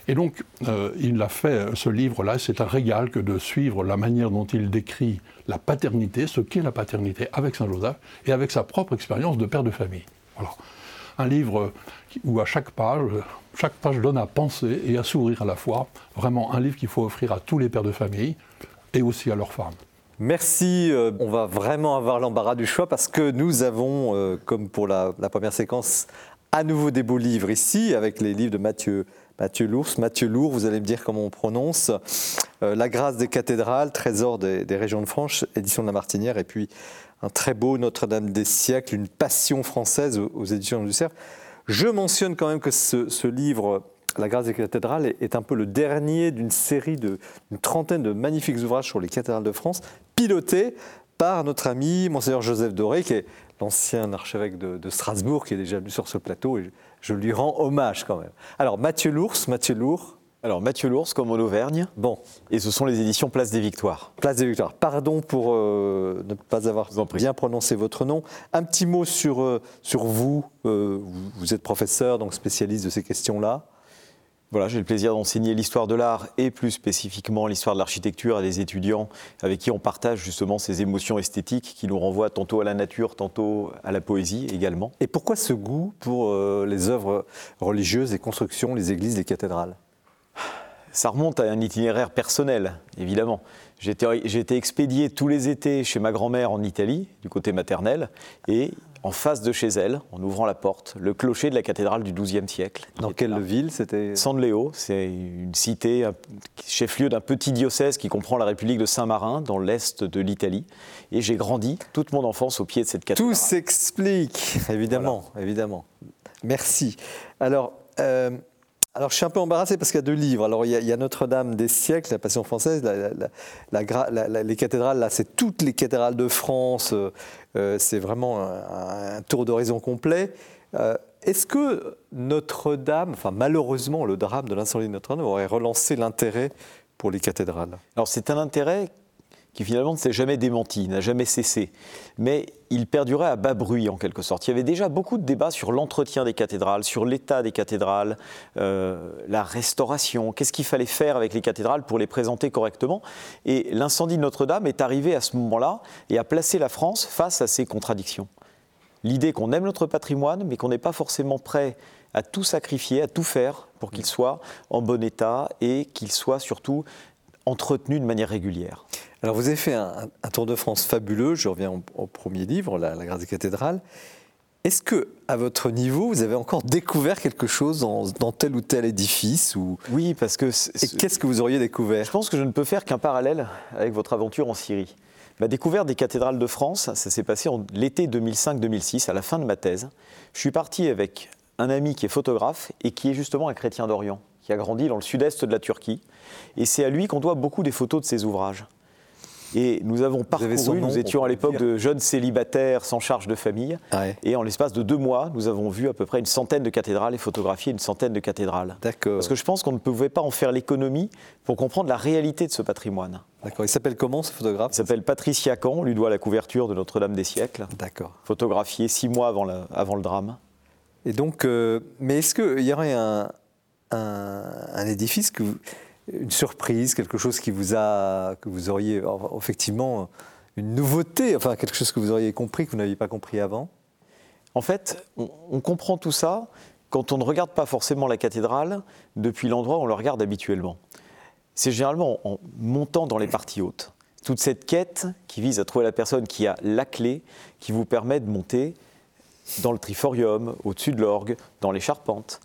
Et donc, euh, il a fait ce livre-là, c'est un régal que de suivre la manière dont il décrit la paternité, ce qu'est la paternité avec Saint-Joseph et avec sa propre expérience de père de famille. Voilà. Un livre où à chaque page, chaque page donne à penser et à sourire à la fois. Vraiment un livre qu'il faut offrir à tous les pères de famille et aussi à leurs femmes. Merci. Euh, on va vraiment avoir l'embarras du choix parce que nous avons, euh, comme pour la, la, première séquence, à nouveau des beaux livres ici, avec les livres de Mathieu Mathieu Lours. Mathieu Lourd, vous allez me dire comment on prononce. Euh, la grâce des cathédrales, trésor des, régions de France, édition de la Martinière, et puis un très beau Notre-Dame des siècles, une passion française aux, éditions du Cerf. Je mentionne quand même que ce, livre, La grâce des cathédrales, est, un peu le dernier d'une série d'une trentaine de magnifiques ouvrages sur les cathédrales de France, pilotés par notre ami Monseigneur Joseph Doré, qui est l'ancien archevêque de, de, Strasbourg, qui est déjà venu sur ce plateau. Et je lui rends hommage quand même. Alors, Mathieu Lours, Mathieu Lourd. Alors, Mathieu Lours, comme en Auvergne. Bon. Et ce sont les éditions Place des Victoires. Place des Victoires. Pardon pour euh, ne pas avoir bien prononcé votre nom. Un petit mot sur, euh, sur vous. Euh, vous êtes professeur, donc spécialiste de ces questions-là. Voilà, j'ai le plaisir d'enseigner l'histoire de l'art et plus spécifiquement l'histoire de l'architecture à des étudiants avec qui on partage justement ces émotions esthétiques qui nous renvoient tantôt à la nature, tantôt à la poésie également. Et pourquoi ce goût pour euh, les œuvres religieuses, les constructions, les églises, les cathédrales? Ça remonte à un itinéraire personnel, évidemment. J'ai été expédié tous les étés chez ma grand-mère en Italie, du côté maternel, et en face de chez elle, en ouvrant la porte, le clocher de la cathédrale du XIIe siècle. Dans quelle ville c'était San Leo, c'est une cité, chef-lieu d'un petit diocèse qui comprend la République de Saint-Marin, dans l'est de l'Italie. Et j'ai grandi toute mon enfance au pied de cette cathédrale. Tout s'explique, évidemment, évidemment. Merci. Alors, euh, alors, je suis un peu embarrassé parce qu'il y a deux livres. Alors, il y a, Notre-Dame des siècles, la Passion française, les cathédrales, là, c'est toutes les cathédrales de France. Euh, euh, c'est vraiment un, tour d'horizon complet. Euh, est-ce que Notre-Dame, enfin, malheureusement, le drame de l'incendie de Notre-Dame aurait relancé l'intérêt pour les cathédrales? Alors, c'est un intérêt qui finalement ne s'est jamais démenti, n'a jamais cessé. Mais il perdurait à bas bruit en quelque sorte. Il y avait déjà beaucoup de débats sur l'entretien des cathédrales, sur l'état des cathédrales, euh, la restauration, qu'est-ce qu'il fallait faire avec les cathédrales pour les présenter correctement. Et l'incendie de Notre-Dame est arrivé à ce moment-là et a placé la France face à ces contradictions. L'idée qu'on aime notre patrimoine, mais qu'on n'est pas forcément prêt à tout sacrifier, à tout faire pour qu'il soit en bon état et qu'il soit surtout entretenu de manière régulière. Alors vous avez fait un, Tour de France fabuleux, je reviens au, premier livre, la, Grâce des cathédrales. Est-ce que, à votre niveau, vous avez encore découvert quelque chose dans, tel ou tel édifice ou... Oui, parce que... Et qu'est-ce que vous auriez découvert? Je pense que je ne peux faire qu'un parallèle avec votre aventure en Syrie. Ma découverte des cathédrales de France, ça s'est passé en l'été 2005-2006, à la fin de ma thèse. Je suis parti avec un ami qui est photographe et qui est justement un chrétien d'Orient, qui a grandi dans le sud-est de la Turquie. Et c'est à lui qu'on doit beaucoup des photos de ses ouvrages. Et nous avons parcouru, nous étions à l'époque de jeunes célibataires sans charge de famille. Et en l'espace de deux mois, nous avons vu à peu près une centaine de cathédrales et photographié une centaine de cathédrales. D'accord. Parce que je pense qu'on ne pouvait pas en faire l'économie pour comprendre la réalité de ce patrimoine. D'accord. Il s'appelle comment ce photographe? Il s'appelle Patrice Yacan, on lui doit la couverture de Notre-Dame des siècles. D'accord. Photographié six mois avant, avant le drame. Et donc, euh, mais est-ce qu'il y aurait un, un, un édifice que vous une surprise, quelque chose qui vous a, que vous auriez effectivement une nouveauté, enfin quelque chose que vous auriez compris que vous n'aviez pas compris avant? En fait, on, comprend tout ça quand on ne regarde pas forcément la cathédrale depuis l'endroit où on le regarde habituellement. C'est généralement en montant dans les parties hautes. Toute cette quête qui vise à trouver la personne qui a la clé, qui vous permet de monter dans le triforium, au-dessus de l'orgue, dans les charpentes.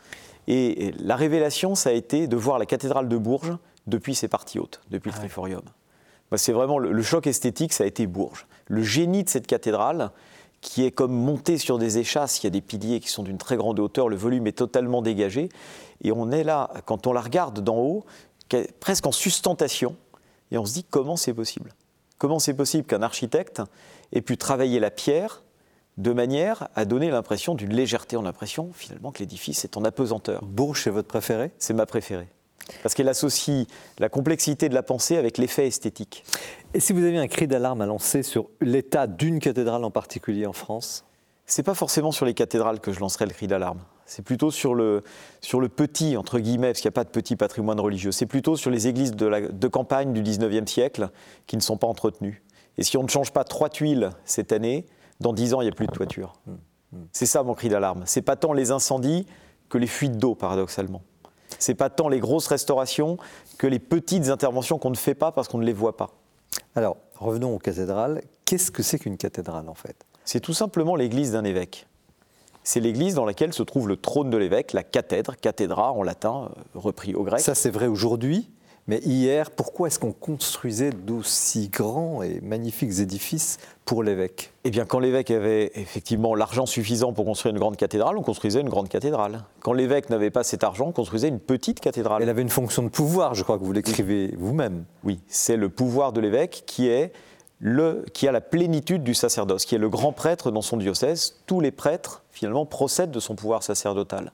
Et la révélation, ça a été de voir la cathédrale de Bourges depuis ses parties hautes, depuis le ah Triforium. C'est vraiment le, choc esthétique, ça a été Bourges. Le génie de cette cathédrale, qui est comme monté sur des échasses. Il y a des piliers qui sont d'une très grande hauteur, le volume est totalement dégagé. Et on est là, quand on la regarde d'en haut, presque en sustentation, et on se dit comment c'est possible? Comment c'est possible qu'un architecte ait pu travailler la pierre de manière à donner l'impression d'une légèreté, en impression finalement que l'édifice est en apesanteur. Bourges est votre préféré? C'est ma préférée. Parce qu'elle associe la complexité de la pensée avec l'effet esthétique. Et si vous aviez un cri d'alarme à lancer sur l'état d'une cathédrale en particulier en France? C'est pas forcément sur les cathédrales que je lancerai le cri d'alarme. C'est plutôt sur le, sur le petit, entre guillemets, parce qu'il n'y a pas de petit patrimoine religieux. C'est plutôt sur les églises de, la, de campagne du 19e siècle qui ne sont pas entretenues. Et si on ne change pas trois tuiles cette année, dans dix ans, il n'y a plus de toiture. Mmh, mmh. C'est ça mon cri d'alarme. C'est pas tant les incendies que les fuites d'eau, paradoxalement. C'est pas tant les grosses restaurations que les petites interventions qu'on ne fait pas parce qu'on ne les voit pas. Alors, revenons aux cathédrales. Qu'est-ce que c'est qu'une cathédrale, en fait? C'est tout simplement l'église d'un évêque. C'est l'église dans laquelle se trouve le trône de l'évêque, la cathèdre, cathédra en latin, euh, repris au grec. Ça, c'est vrai aujourd'hui? Mais hier, pourquoi est-ce qu'on construisait d'aussi grands et magnifiques édifices pour l'évêque? Eh bien, quand l'évêque avait effectivement l'argent suffisant pour construire une grande cathédrale, on construisait une grande cathédrale. Quand l'évêque n'avait pas cet argent, on construisait une petite cathédrale. Elle avait une fonction de pouvoir, je crois que vous l'écrivez vous-même. Oui, c'est le pouvoir de l'évêque qui est le, qui a la plénitude du sacerdoce, qui est le grand prêtre dans son diocèse. Tous les prêtres, finalement, procèdent de son pouvoir sacerdotal.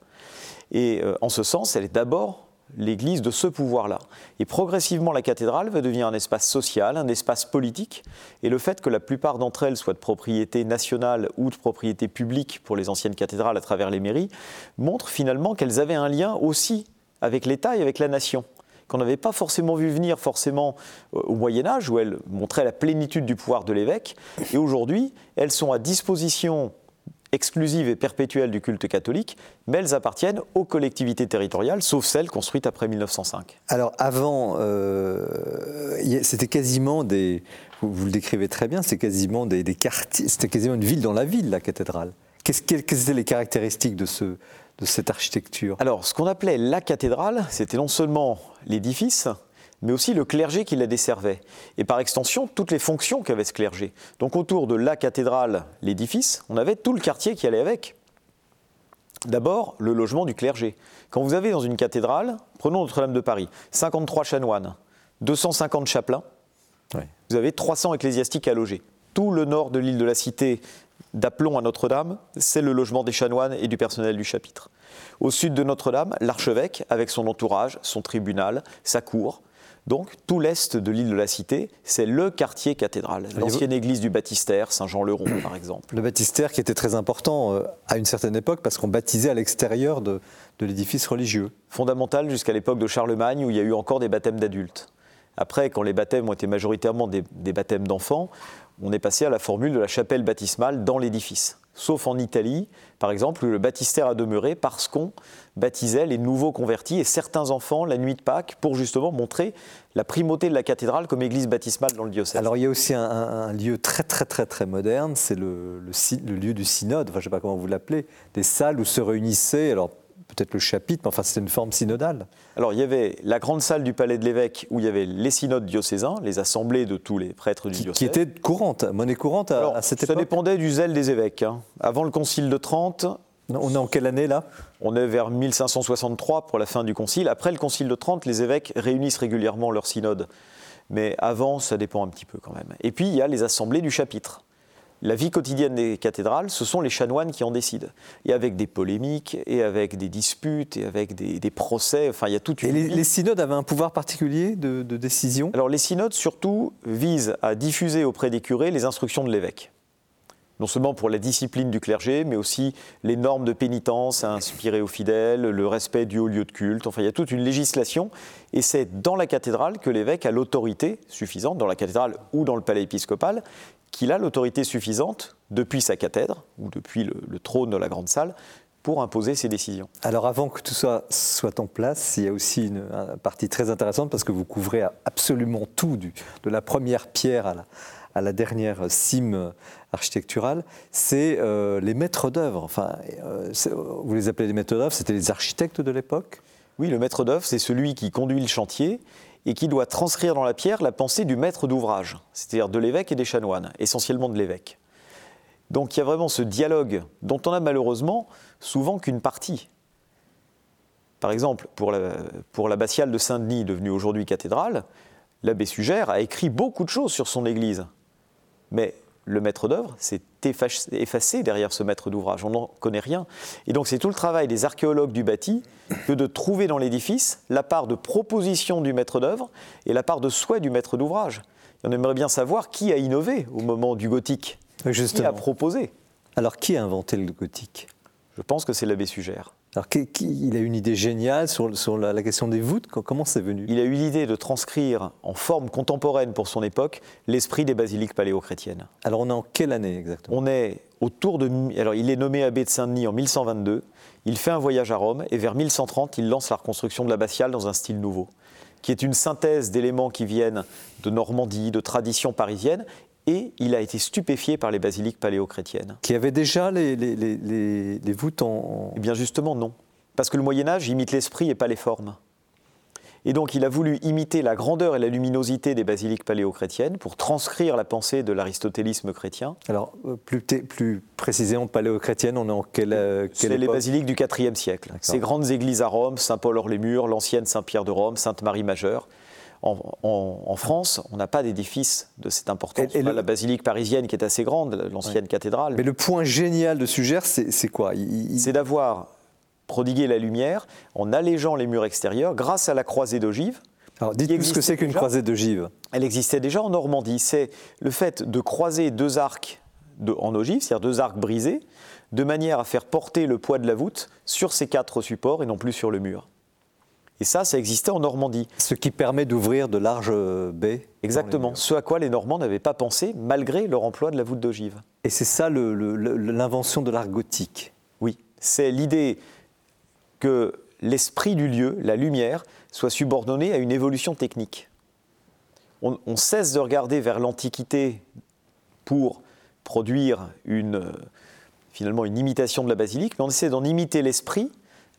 Et euh, en ce sens, elle est d'abord l'Église de ce pouvoir-là. Et progressivement, la cathédrale va devenir un espace social, un espace politique, et le fait que la plupart d'entre elles soient de propriété nationale ou de propriété publique pour les anciennes cathédrales à travers les mairies, montre finalement qu'elles avaient un lien aussi avec l'État et avec la nation qu'on n'avait pas forcément vu venir forcément euh, au Moyen Âge, où elles montraient la plénitude du pouvoir de l'évêque, et aujourd'hui, elles sont à disposition exclusives et perpétuelles du culte catholique, mais elles appartiennent aux collectivités territoriales, sauf celles construites après 1905. Alors avant, euh, c'était quasiment des, vous, le décrivez très bien, c'est quasiment des, quartiers, c'était quasiment une ville dans la ville, la cathédrale. Qu'est-ce, quelles étaient les caractéristiques de, ce, de cette architecture? Alors, ce qu'on appelait la cathédrale, c'était non seulement l'édifice, mais aussi le clergé qui la desservait, et par extension toutes les fonctions qu'avait ce clergé. Donc autour de la cathédrale, l'édifice, on avait tout le quartier qui allait avec. D'abord, le logement du clergé. Quand vous avez dans une cathédrale, prenons Notre-Dame de Paris, 53 chanoines, 250 chapelains, vous avez 300 ecclésiastiques à loger. Tout le nord de l'île de la Cité, d'Aplomb à Notre-Dame, c'est le logement des chanoines et du personnel du chapitre. Au sud de Notre-Dame, l'archevêque, avec son entourage, son tribunal, sa cour, donc tout l'est de l'île de la Cité, c'est le quartier cathédral, l'ancienne église du baptistère, Saint-Jean-le-Rond par exemple. Le baptistère qui était très important euh, à une certaine époque parce qu'on baptisait à l'extérieur de, l'édifice religieux. Fondamental jusqu'à l'époque de Charlemagne où il y a eu encore des baptêmes d'adultes. Après, quand les baptêmes ont été majoritairement des baptêmes d'enfants, on est passé à la formule de la chapelle baptismale dans l'édifice sauf en Italie, par exemple, où le baptistère a demeuré parce qu'on baptisait les nouveaux convertis et certains enfants la nuit de Pâques pour justement montrer la primauté de la cathédrale comme église baptismale dans le diocèse. Alors il y a aussi un, lieu très très très très moderne, c'est le, lieu du synode, enfin je ne sais pas comment vous l'appelez, des salles où se réunissaient, alors peut-être le chapitre, mais enfin c'était une forme synodale. Alors il y avait la grande salle du palais de l'évêque où il y avait les synodes diocésains, les assemblées de tous les prêtres du diocèse. Qui était courante, monnaie courante à, cette époque Ça dépendait du zèle des évêques. Hein. Avant le concile de Trente. On est en quelle année là? On est vers 1563 pour la fin du concile. Après le concile de Trente, les évêques réunissent régulièrement leurs synodes. Mais avant, ça dépend un petit peu quand même. Et puis il y a les assemblées du chapitre la vie quotidienne des cathédrales, ce sont les chanoines qui en décident. Et avec des polémiques, et avec des disputes, et avec des, procès, enfin il y a toute une... Et les, synodes avaient un pouvoir particulier de, décision? Alors les synodes surtout visent à diffuser auprès des curés les instructions de l'évêque non seulement pour la discipline du clergé, mais aussi les normes de pénitence à inspirer aux fidèles, le respect du haut lieu de culte. Enfin, il y a toute une législation, et c'est dans la cathédrale que l'évêque a l'autorité suffisante, dans la cathédrale ou dans le palais épiscopal, qu'il a l'autorité suffisante, depuis sa cathèdre, ou depuis le, trône de la grande salle, pour imposer ses décisions. Alors avant que tout ça soit en place, il y a aussi une, partie très intéressante parce que vous couvrez absolument tout, du, de la première pierre à la, à la dernière cime architecturale, c'est euh, les maîtres d'œuvre. Enfin, euh, vous les appelez les maîtres d'œuvre, c'était les architectes de l'époque? Oui, le maître d'œuvre, c'est celui qui conduit le chantier et qui doit transcrire dans la pierre la pensée du maître d'ouvrage, c'est-à-dire de l'évêque et des chanoines, essentiellement de l'évêque. Donc il y a vraiment ce dialogue dont on a malheureusement souvent qu'une partie. Par exemple, pour l'abbatiale la, de Saint-Denis, devenue aujourd'hui cathédrale, l'abbé Sugère a écrit beaucoup de choses sur son église. Mais le maître d'œuvre s'est effacé derrière ce maître d'ouvrage. On n'en connaît rien. Et donc c'est tout le travail des archéologues du bâti que de trouver dans l'édifice la part de proposition du maître d'œuvre et la part de souhait du maître d'ouvrage. On aimerait bien savoir qui a innové au moment du gothique, qui a proposé? Alors qui a inventé le gothique? Je pense que c'est l'abbé Sugère. Alors, il a une idée géniale sur, la, question des voûtes? Comment c'est venu? Il a eu l'idée de transcrire en forme contemporaine pour son époque l'esprit des basiliques paléochrétiennes. Alors, on est en quelle année exactement? On est autour de. Alors, il est nommé abbé de Saint-Denis en 1122. Il fait un voyage à Rome et vers 1130, il lance la reconstruction de l'abbatiale dans un style nouveau, qui est une synthèse d'éléments qui viennent de Normandie, de traditions parisiennes et il a été stupéfié par les basiliques paléochrétiennes. Qui avaient déjà les, les, voûtes en... Eh bien justement non, parce que le Moyen Âge imite l'esprit et pas les formes. Et donc il a voulu imiter la grandeur et la luminosité des basiliques paléochrétiennes pour transcrire la pensée de l'aristotélisme chrétien. Alors euh, plus, plus précisément paléochrétienne, on est en quelle, euh, quelle C'est les basiliques du IVe siècle. Ces grandes églises à Rome, Saint-Paul-hors-les-Murs, l'ancienne Saint-Pierre de Rome, Sainte-Marie-Majeure, en, France, on n'a pas d'édifice de cette importance. Et, la basilique parisienne qui est assez grande, l'ancienne cathédrale. Mais le point génial de Sugère, c'est quoi? C'est d'avoir prodigué la lumière en allégeant les murs extérieurs grâce à la croisée d'ogive. Alors dites-nous ce que c'est qu'une croisée d'ogive. Elle existait déjà en Normandie. C'est le fait de croiser deux arcs en ogive, c'est-à-dire deux arcs brisés, de manière à faire porter le poids de la voûte sur ces quatre supports et non plus sur le mur. Et ça, ça existait en Normandie. Ce qui permet d'ouvrir de larges baies. Exactement. Ce à quoi les Normands n'avaient pas pensé, malgré leur emploi de la voûte d'ogive. Et c'est ça l'invention de l'art gothique. Oui, c'est l'idée que l'esprit du lieu, la lumière, soit subordonné à une évolution technique. On, on cesse de regarder vers l'Antiquité pour produire une, finalement une imitation de la basilique, mais on essaie d'en imiter l'esprit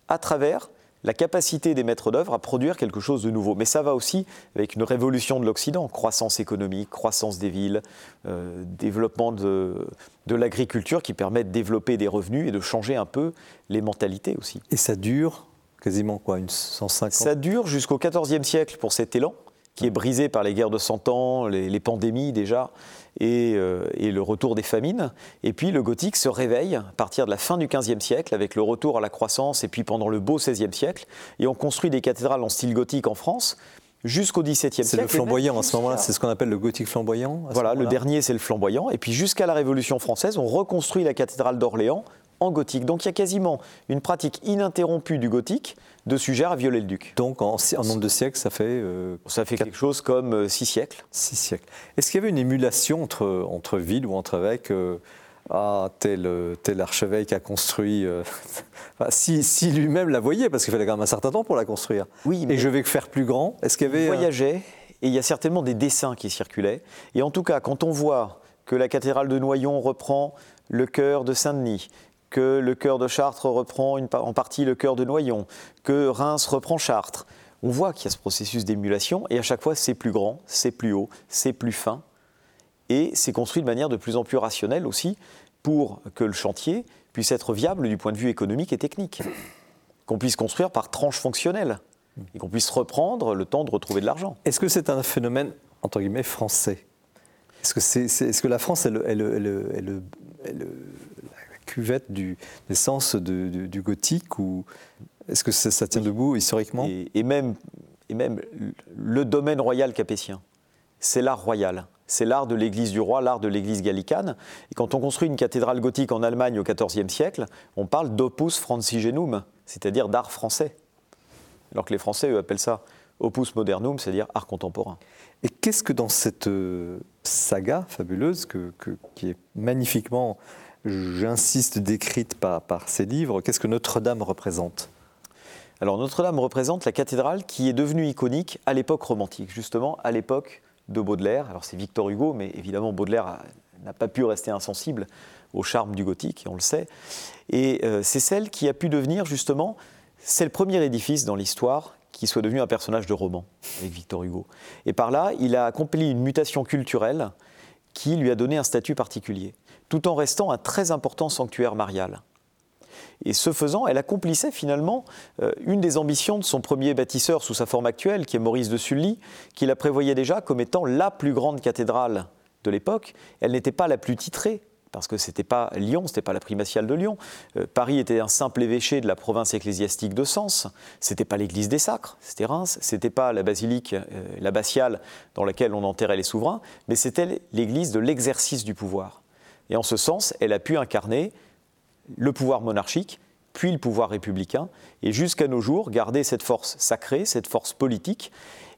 à travers la capacité des maîtres d'œuvre à produire quelque chose de nouveau. Mais ça va aussi avec une révolution de l'Occident, croissance économique, croissance des villes, euh, développement de, de l'agriculture qui permet de développer des revenus et de changer un peu les mentalités aussi. Et ça dure quasiment quoi, une 150 Ça dure jusqu'au XIVe siècle pour cet élan qui est brisé par les guerres de Cent Ans, les, pandémies déjà, euh, et, le retour des famines. Et puis le gothique se réveille à partir de la fin du XVe siècle, avec le retour à la croissance, et puis pendant le beau XVIe siècle. Et on construit des cathédrales en style gothique en France jusqu'au XVIIe siècle. C'est le flamboyant à ce moment-là, c'est ce qu'on appelle le gothique flamboyant Voilà, le dernier c'est le flamboyant. Et puis jusqu'à la Révolution française, on reconstruit la cathédrale d'Orléans en gothique. Donc il y a quasiment une pratique ininterrompue du gothique de Sugère à Viollet-le-Duc. Donc en, nombre de siècles, ça fait... Euh, ça fait quelque chose comme euh, six siècles. Six siècles. Est-ce qu'il y avait une émulation entre, entre villes ou entre évêques euh, ah, tel, tel archevêque a construit... si, si lui-même la voyait, parce qu'il fallait quand même un certain temps pour la construire. Oui, mais Et je vais faire plus grand. Est-ce qu'il y avait... Il voyageait, et il y a certainement des dessins qui circulaient. Et en tout cas, quand on voit que la cathédrale de Noyon reprend le cœur de Saint-Denis, que le cœur de Chartres reprend en partie le cœur de Noyon, que Reims reprend Chartres. On voit qu'il y a ce processus d'émulation et à chaque fois c'est plus grand, c'est plus haut, c'est plus fin et c'est construit de manière de plus en plus rationnelle aussi pour que le chantier puisse être viable du point de vue économique et technique. Qu'on puisse construire par tranche fonctionnelle et qu'on puisse reprendre le temps de retrouver de l'argent. Est-ce que c'est un phénomène, entre guillemets, français? Est-ce que la France est le, cuvette du, l'essence du gothique ou est-ce que ça, tient debout historiquement? Et, même, et même le domaine royal capétien, c'est l'art royal. C'est l'art de l'Église du roi, l'art de l'Église gallicane. Et quand on construit une cathédrale gothique en Allemagne au XIVe siècle, on parle d'opus francigenum, c'est-à-dire d'art français. Alors que les Français, eux, appellent ça opus modernum, c'est-à-dire art contemporain. Et qu'est-ce que dans cette euh, saga fabuleuse, qui est magnifiquement j'insiste, décrite par, par ces livres. Qu'est-ce que Notre-Dame représente? Alors Notre-Dame représente la cathédrale qui est devenue iconique à l'époque romantique, justement à l'époque de Baudelaire. Alors c'est Victor Hugo, mais évidemment Baudelaire n'a pas pu rester insensible au charme du gothique, on le sait. Et euh, c'est celle qui a pu devenir justement, c'est le premier édifice dans l'histoire qui soit devenu un personnage de roman avec Victor Hugo. Et par là, il a accompli une mutation culturelle qui lui a donné un statut particulier tout en restant un très important sanctuaire marial. Et ce faisant, elle accomplissait finalement euh, une des ambitions de son premier bâtisseur sous sa forme actuelle, qui est Maurice de Sully, qui la prévoyait déjà comme étant la plus grande cathédrale de l'époque. Elle n'était pas la plus titrée, parce que ce n'était pas Lyon, ce n'était pas la primatiale de Lyon. Euh, Paris était un simple évêché de la province ecclésiastique de Sens. Ce n'était pas l'église des sacres, c'était Reims. Ce n'était pas la basilique, euh, l'abbatiale dans laquelle on enterrait les souverains, mais c'était l'église de l'exercice du pouvoir. Et en ce sens, elle a pu incarner le pouvoir monarchique, puis le pouvoir républicain, et jusqu'à nos jours, garder cette force sacrée, cette force politique,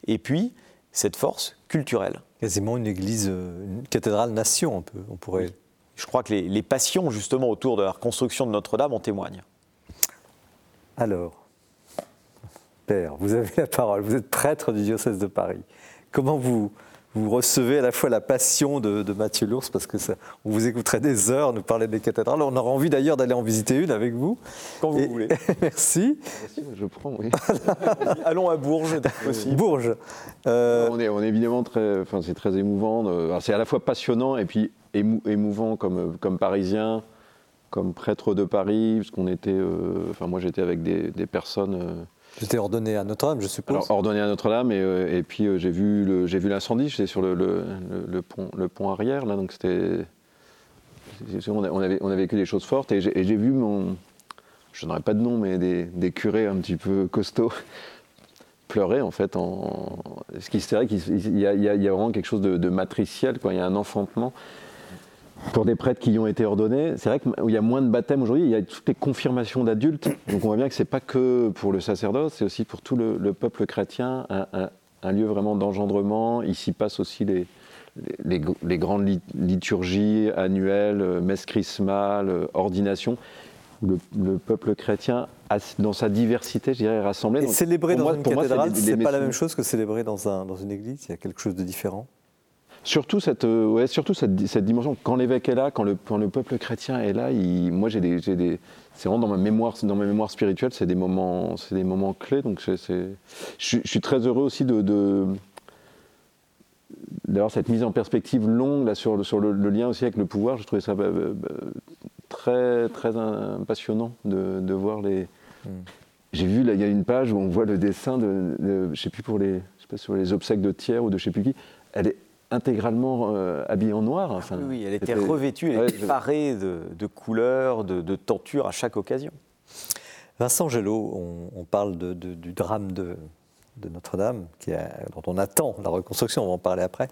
et puis cette force culturelle. Quasiment une église, une cathédrale nation, un peu, on pourrait. Je crois que les, passions, justement, autour de la reconstruction de Notre-Dame en témoignent. Alors, Père, vous avez la parole. Vous êtes prêtre du diocèse de Paris. Comment vous, vous recevez à la fois la passion de, Mathieu Lours, parce que ça, on vous écouterait des heures nous parler des cathédrales. On aura envie d'ailleurs d'aller en visiter une avec vous. Quand vous voulez. merci. Je prends, oui. Allons à Bourges, aussi. Bourges. Euh, on, est, on est évidemment très, enfin, c'est très émouvant. C'est à la fois passionnant et puis émouvant comme, comme parisien, comme prêtre de Paris, parce qu'on était, euh, enfin moi j'étais avec des, des personnes. Euh, J'étais ordonné à Notre-Dame, je suppose. Alors, ordonné à Notre-Dame, et, euh, puis euh, j'ai vu j'ai vu l'incendie. J'étais sur le, pont, le pont arrière là, donc c'était. On, avait, on a vécu des choses fortes, et j'ai vu mon. Je n'aurais pas de nom, mais des, des, curés un petit peu costauds pleurer en fait. En, ce qui c'est vrai qu'il y, a vraiment quelque chose de, de matriciel, quoi. Il y a un enfantement pour des prêtres qui y ont été ordonnés, c'est vrai qu'il y a moins de baptêmes aujourd'hui, il y a toutes les confirmations d'adultes. Donc on voit bien que ce n'est pas que pour le sacerdoce, c'est aussi pour tout le, peuple chrétien un, lieu vraiment d'engendrement. Ici passent aussi les, les, grandes liturgies annuelles, messe chrismale, ordination. Le, le, peuple chrétien, dans sa diversité, je dirais, rassemblé. Et célébrer dans une cathédrale, c'est pas la même chose que célébrer dans, un, dans une église Il y a quelque chose de différent Surtout cette, euh, ouais, surtout cette, cette dimension. Quand l'évêque est là, quand le, quand le, peuple chrétien est là, il, moi j'ai des, des c'est vraiment dans ma mémoire, dans ma mémoire spirituelle, c'est des moments, c'est des moments clés. Donc c'est, je, je, suis très heureux aussi de, d'avoir cette mise en perspective longue là, sur, sur le, lien aussi avec le pouvoir. Je trouvais ça bah, bah, bah, très, très passionnant de, de voir les. Hmm. J'ai vu, là, il y a une page où on voit le dessin de, de je sais plus pour les, je sais pas, sur les obsèques de Thiers ou de je sais plus qui. Elle est intégralement euh, habillée en noir. Enfin, oui, elle était, revêtue, elle était parée de, couleurs, de, tentures à chaque occasion. Vincent Gelot, on, parle du drame de, Notre-Dame, dont on attend la reconstruction, on va en parler après.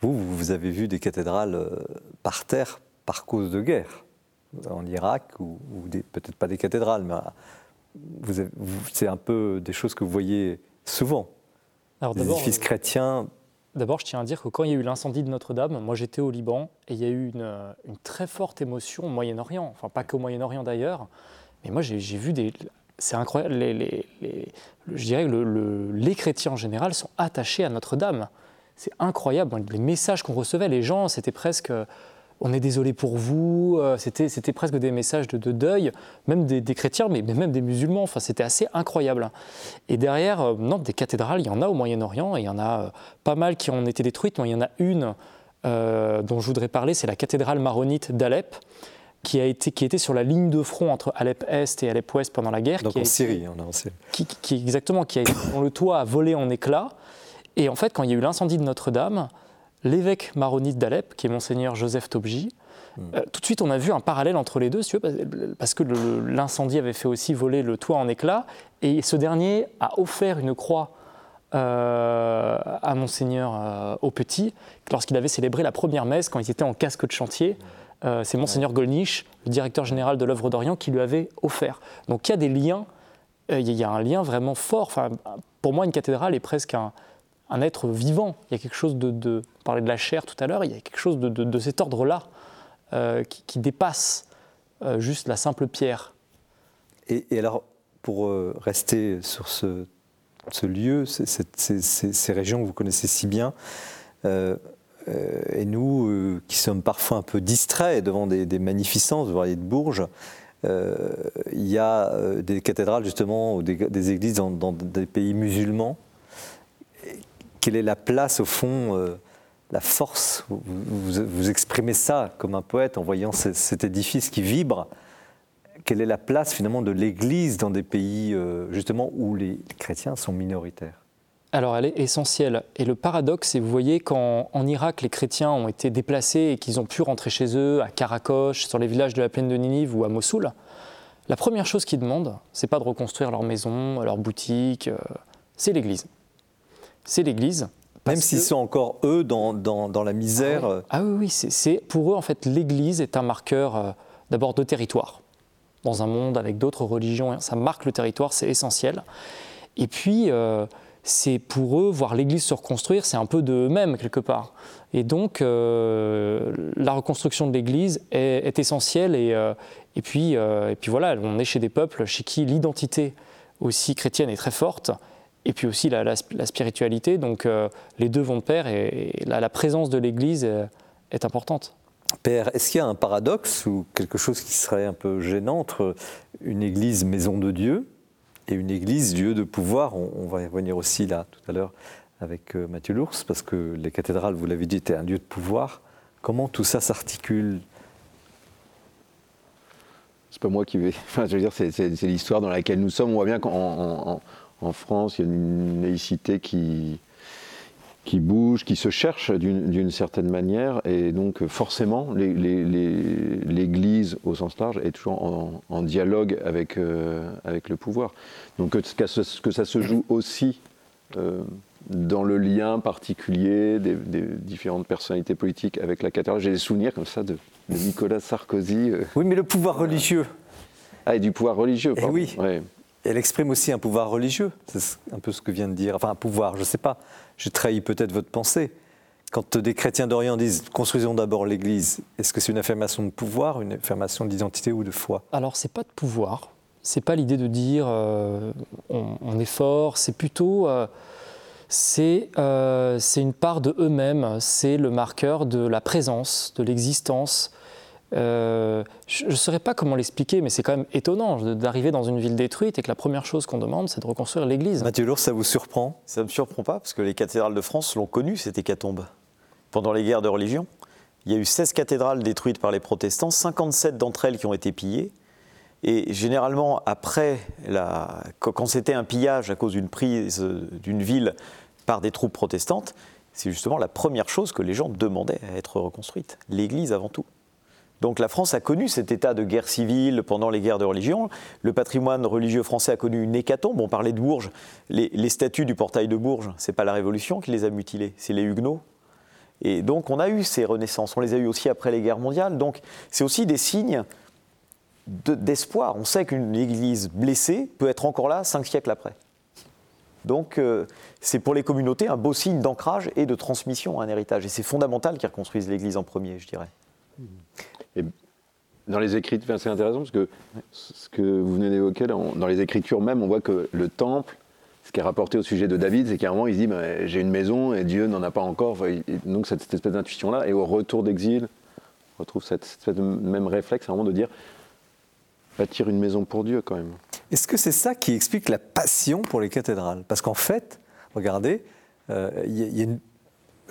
Vous, vous avez vu des cathédrales euh, par terre par cause de guerre, en Irak, ou, peut-être pas des cathédrales, mais c'est un peu des choses que vous voyez souvent. Alors, des édifices chrétiens D'abord, je tiens à dire que quand il y a eu l'incendie de Notre-Dame, moi j'étais au Liban et il y a eu une, très forte émotion au Moyen-Orient, enfin pas qu'au Moyen-Orient d'ailleurs, mais moi j'ai vu des. C'est incroyable, les, je dirais que les chrétiens en général sont attachés à Notre-Dame. C'est incroyable, les messages qu'on recevait, les gens, c'était presque on est désolé pour vous. Euh, c'était, c'était presque des messages de, deuil, même des, chrétiens, mais, même des musulmans. Enfin, c'était assez incroyable. Et derrière, euh, non, des cathédrales, il y en a au Moyen-Orient, et il y en a euh, pas mal qui ont été détruites, mais il y en a une dont je voudrais parler, c'est la cathédrale maronite d'Alep. Qui, a été, qui était sur la ligne de front entre Alep-Est et Alep-Ouest pendant la guerre. Donc qui en Syrie, on a en Qui, qui, exactement, qui a été, dont le toit a volé en éclats. Et en fait, quand il y a eu l'incendie de Notre-Dame, l'évêque maronite d'Alep, qui est monseigneur Joseph Tobji. Hmm. Euh, tout de suite, on a vu un parallèle entre les deux, parce que l'incendie avait fait aussi voler le toit en éclats, et ce dernier a offert une croix euh, à monseigneur euh, au petit, lorsqu'il avait célébré la première messe, quand il était en casque de chantier. C'est monseigneur Golnisch, le directeur général de l'œuvre d'Orient, qui lui avait offert. Donc il y a des liens, il y a un lien vraiment fort. Enfin, pour moi, une cathédrale est presque un, un être vivant. Il y a quelque chose de, on parlait de la chair tout à l'heure, il y a quelque chose de, cet ordre-là euh, qui, dépasse euh, juste la simple pierre. Et, alors, pour euh, rester sur ce, lieu, ces, régions que vous connaissez si bien, et nous qui sommes parfois un peu distraits devant des, magnificences, vous voyez, de Bourges, il y a des cathédrales justement, ou des, églises dans, des pays musulmans quelle est la place, au fond, euh, la force, vous, exprimez ça comme un poète en voyant cet édifice qui vibre. Quelle est la place finalement de l'Église dans des pays euh, justement où les chrétiens sont minoritaires? Alors elle est essentielle. Et le paradoxe, c'est vous voyez quand en Irak les chrétiens ont été déplacés et qu'ils ont pu rentrer chez eux à Karakosh, sur les villages de la plaine de Ninive ou à Mossoul, la première chose qu'ils demandent, c'est pas de reconstruire leur maison, leur boutique, euh, c'est l'Église. C'est l'Église même s'ils sont encore, eux, dans, dans, la misère. Ah oui, ah oui, c'est, pour eux, en fait, l'Église est un marqueur euh, d'abord de territoire. Dans un monde avec d'autres religions, ça marque le territoire, c'est essentiel. Et puis, euh, c'est pour eux, voir l'Église se reconstruire, c'est un peu de eux-mêmes, quelque part. Et donc, euh, la reconstruction de l'Église est, essentielle. Et, et, puis, et puis voilà, on est chez des peuples chez qui l'identité aussi chrétienne est très forte et puis aussi la, spiritualité. Donc euh, les deux vont de pair et, la, présence de l'Église est, importante. Père, est-ce qu'il y a un paradoxe ou quelque chose qui serait un peu gênant entre une Église maison de Dieu et une Église lieu de pouvoir? On, va y revenir aussi là tout à l'heure avec euh, Mathieu Lours, parce que les cathédrales, vous l'avez dit, étaient un lieu de pouvoir. Comment tout ça s'articule? C'est pas moi qui vais. Enfin, je veux dire, c'est l'histoire dans laquelle nous sommes. On voit bien qu'en en France, il y a une laïcité qui, qui bouge, qui se cherche d'une certaine manière, et donc forcément, l'Église au sens large est toujours en, dialogue avec, euh, avec le pouvoir. Donc que, que, ça se joue aussi euh, dans le lien particulier des, différentes personnalités politiques avec la cathédrale. J'ai des souvenirs comme ça de, Nicolas Sarkozy. Euh. Oui, mais le pouvoir religieux. Ah, et du pouvoir religieux, eh pardon. oui elle exprime aussi un pouvoir religieux. C'est un peu ce que vient de dire. Enfin, un pouvoir, je ne sais pas. J'ai trahi peut-être votre pensée. Quand des chrétiens d'Orient disent construisons d'abord l'Église, est-ce que c'est une affirmation de pouvoir, une affirmation d'identité ou de foi? Alors, c'est pas de pouvoir. C'est pas l'idée de dire euh, on, est fort. C'est plutôt euh, euh, c'est une part de eux-mêmes. C'est le marqueur de la présence, de l'existence, euh, je ne saurais pas comment l'expliquer, mais c'est quand même étonnant d'arriver dans une ville détruite et que la première chose qu'on demande, c'est de reconstruire l'église. Mathieu Lourdes, ça vous surprend? Ça ne me surprend pas, parce que les cathédrales de France l'ont connu, cette hécatombe. Pendant les guerres de religion, il y a eu 16 cathédrales détruites par les protestants, 57 d'entre elles qui ont été pillées. Et généralement, après, la, quand c'était un pillage à cause d'une prise d'une ville par des troupes protestantes, c'est justement la première chose que les gens demandaient à être reconstruite. L'église avant tout. Donc la France a connu cet état de guerre civile pendant les guerres de religion. Le patrimoine religieux français a connu une hécatombe. On parlait de Bourges. Les, statues du portail de Bourges, c'est pas la Révolution qui les a mutilées, c'est les Huguenots. Et donc on a eu ces renaissances. On les a eues aussi après les guerres mondiales. Donc c'est aussi des signes d'espoir. on sait qu'une église blessée peut être encore là cinq siècles après. Donc euh, c'est pour les communautés un beau signe d'ancrage et de transmission, un héritage. Et c'est fondamental qu'ils reconstruisent l'église en premier, je dirais. Et dans les écritures, c'est intéressant parce que ce que vous venez d'évoquer, dans les écritures même, on voit que le temple, ce qui est rapporté au sujet de David, c'est qu'à un moment, il se dit J'ai une maison et Dieu n'en a pas encore. donc, cette, espèce d'intuition-là. Et au retour d'exil, on retrouve cette, espèce de même réflexe, à un moment, de dire Bâtir une maison pour Dieu, quand même. Est-ce que c'est ça qui explique la passion pour les cathédrales? Parce qu'en fait, regardez, euh, il y, a une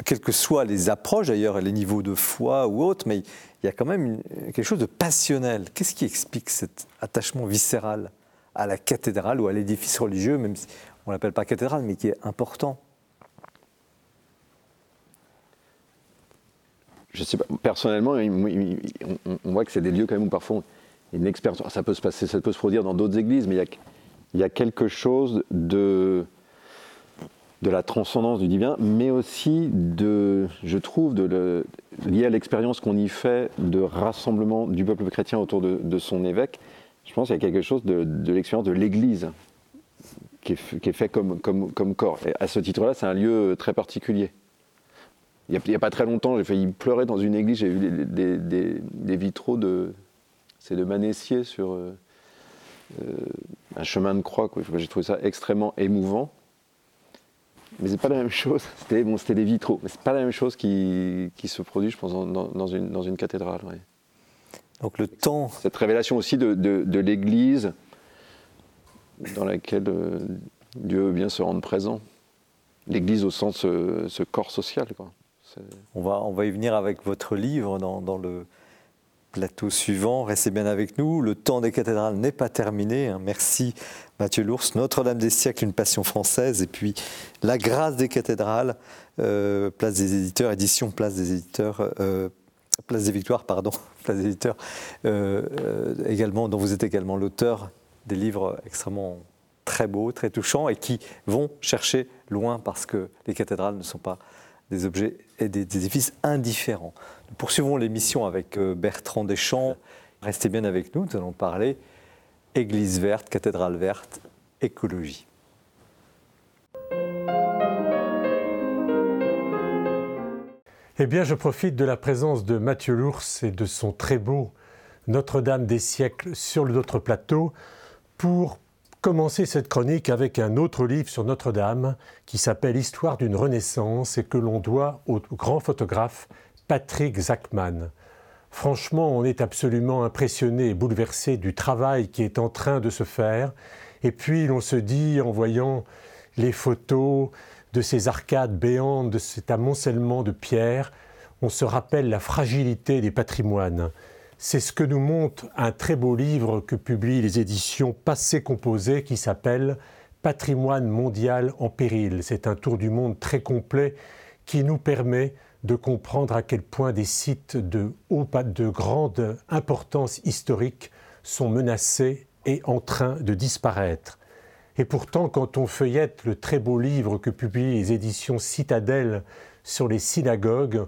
quelles que soient les approches d'ailleurs, les niveaux de foi ou autres, mais il y a quand même quelque chose de passionnel. Qu'est-ce qui explique cet attachement viscéral à la cathédrale ou à l'édifice religieux, même si on ne l'appelle pas cathédrale, mais qui est important? Je sais pas. Personnellement, on, voit que c'est des lieux quand même où parfois une expérience. Ça peut se passer, ça peut se produire dans d'autres églises, mais il y a, il y a quelque chose de de la transcendance du divin, mais aussi de, je trouve, de lié à l'expérience qu'on y fait de rassemblement du peuple chrétien autour de, son évêque. Je pense qu'il y a quelque chose de, l'expérience de l'Église qui est, fait comme, comme, comme, corps. Et à ce titre-là, c'est un lieu très particulier. Il n'y a, pas très longtemps, j'ai failli pleurer dans une église, j'ai vu des, vitraux de, c'est de Manessier sur euh, euh, un chemin de croix. J'ai trouvé ça extrêmement émouvant. Mais c'est pas la même chose. C'était bon, des vitraux, mais c'est pas la même chose qui, qui se produit, je pense, dans, dans, une, dans une, cathédrale. Donc le temps. Cette révélation aussi de, de, l'Église dans laquelle euh, Dieu vient se rendre présent. L'Église au sens euh, ce corps social, quoi. On va, on va y venir avec votre livre dans, dans le plateau suivant. Restez bien avec nous. Le temps des cathédrales n'est pas terminé. Hein. Merci Mathieu Lours. Notre-Dame des siècles, une passion française. Et puis La grâce des cathédrales, euh, place des éditeurs, édition place des éditeurs. Euh, place des Victoires, pardon, place des éditeurs, euh, également, dont vous êtes également l'auteur des livres extrêmement très beaux, très touchants et qui vont chercher loin parce que les cathédrales ne sont pas des objets et des, édifices indifférents. Nous poursuivons l'émission avec euh, Bertrand Deschamps. Restez bien avec nous, nous allons parler Église verte, cathédrale verte, écologie. Eh bien, je profite de la présence de Mathieu Lours et de son très beau Notre-Dame des siècles sur notre plateau pour commencer cette chronique avec un autre livre sur Notre-Dame qui s'appelle Histoire d'une Renaissance et que l'on doit au grand photographe Patrick Zachman. Franchement, on est absolument impressionné et bouleversé du travail qui est en train de se faire. Et puis, l'on se dit, en voyant les photos de ces arcades béantes, de cet amoncellement de pierres, on se rappelle la fragilité des patrimoines. C'est ce que nous montre un très beau livre que publient les éditions Passé Composé qui s'appelle Patrimoine mondial en péril. C'est un tour du monde très complet qui nous permet de comprendre à quel point des sites de, de grande importance historique sont menacés et en train de disparaître. Et pourtant, quand on feuillette le très beau livre que publient les éditions Citadelle sur les synagogues,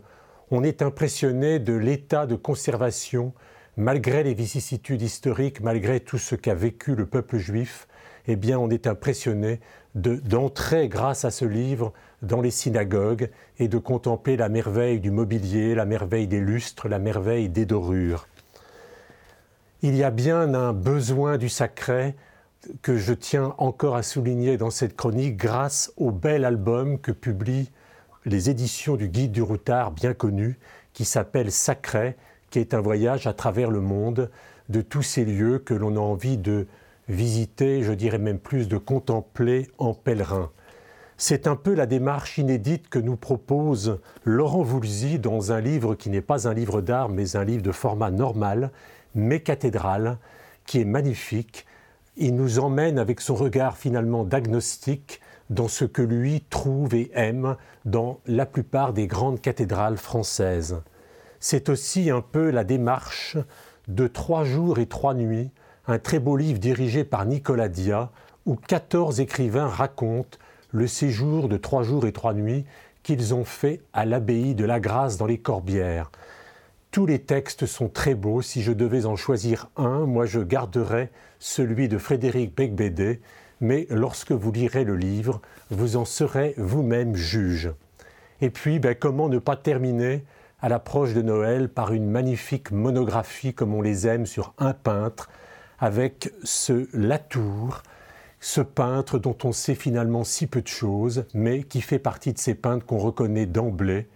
on est impressionné de l'état de conservation, malgré les vicissitudes historiques, malgré tout ce qu'a vécu le peuple juif, eh bien on est impressionné d'entrer grâce à ce livre dans les synagogues et de contempler la merveille du mobilier, la merveille des lustres, la merveille des dorures. Il y a bien un besoin du sacré que je tiens encore à souligner dans cette chronique grâce au bel album que publie les éditions du Guide du Routard, bien connu, qui s'appelle Sacré, qui est un voyage à travers le monde de tous ces lieux que l'on a envie de visiter, je dirais même plus de contempler en pèlerin. C'est un peu la démarche inédite que nous propose Laurent Voulzy dans un livre qui n'est pas un livre d'art, mais un livre de format normal, mais cathédrale, qui est magnifique. Il nous emmène avec son regard finalement d'agnostique dans ce que lui trouve et aime dans la plupart des grandes cathédrales françaises. C'est aussi un peu la démarche de Trois jours et trois nuits, un très beau livre dirigé par Nicolas Dia, où 14 écrivains racontent le séjour de trois jours et trois nuits qu'ils ont fait à l'abbaye de la Grâce dans les Corbières. Tous les textes sont très beaux. Si je devais en choisir un, moi je garderais celui de Frédéric Becbédé, mais lorsque vous lirez le livre, vous en serez vous-même juge. Et puis, ben, comment ne pas terminer à l'approche de Noël par une magnifique monographie comme on les aime sur un peintre, avec ce Latour, ce peintre dont on sait finalement si peu de choses, mais qui fait partie de ces peintres qu'on reconnaît d'emblée.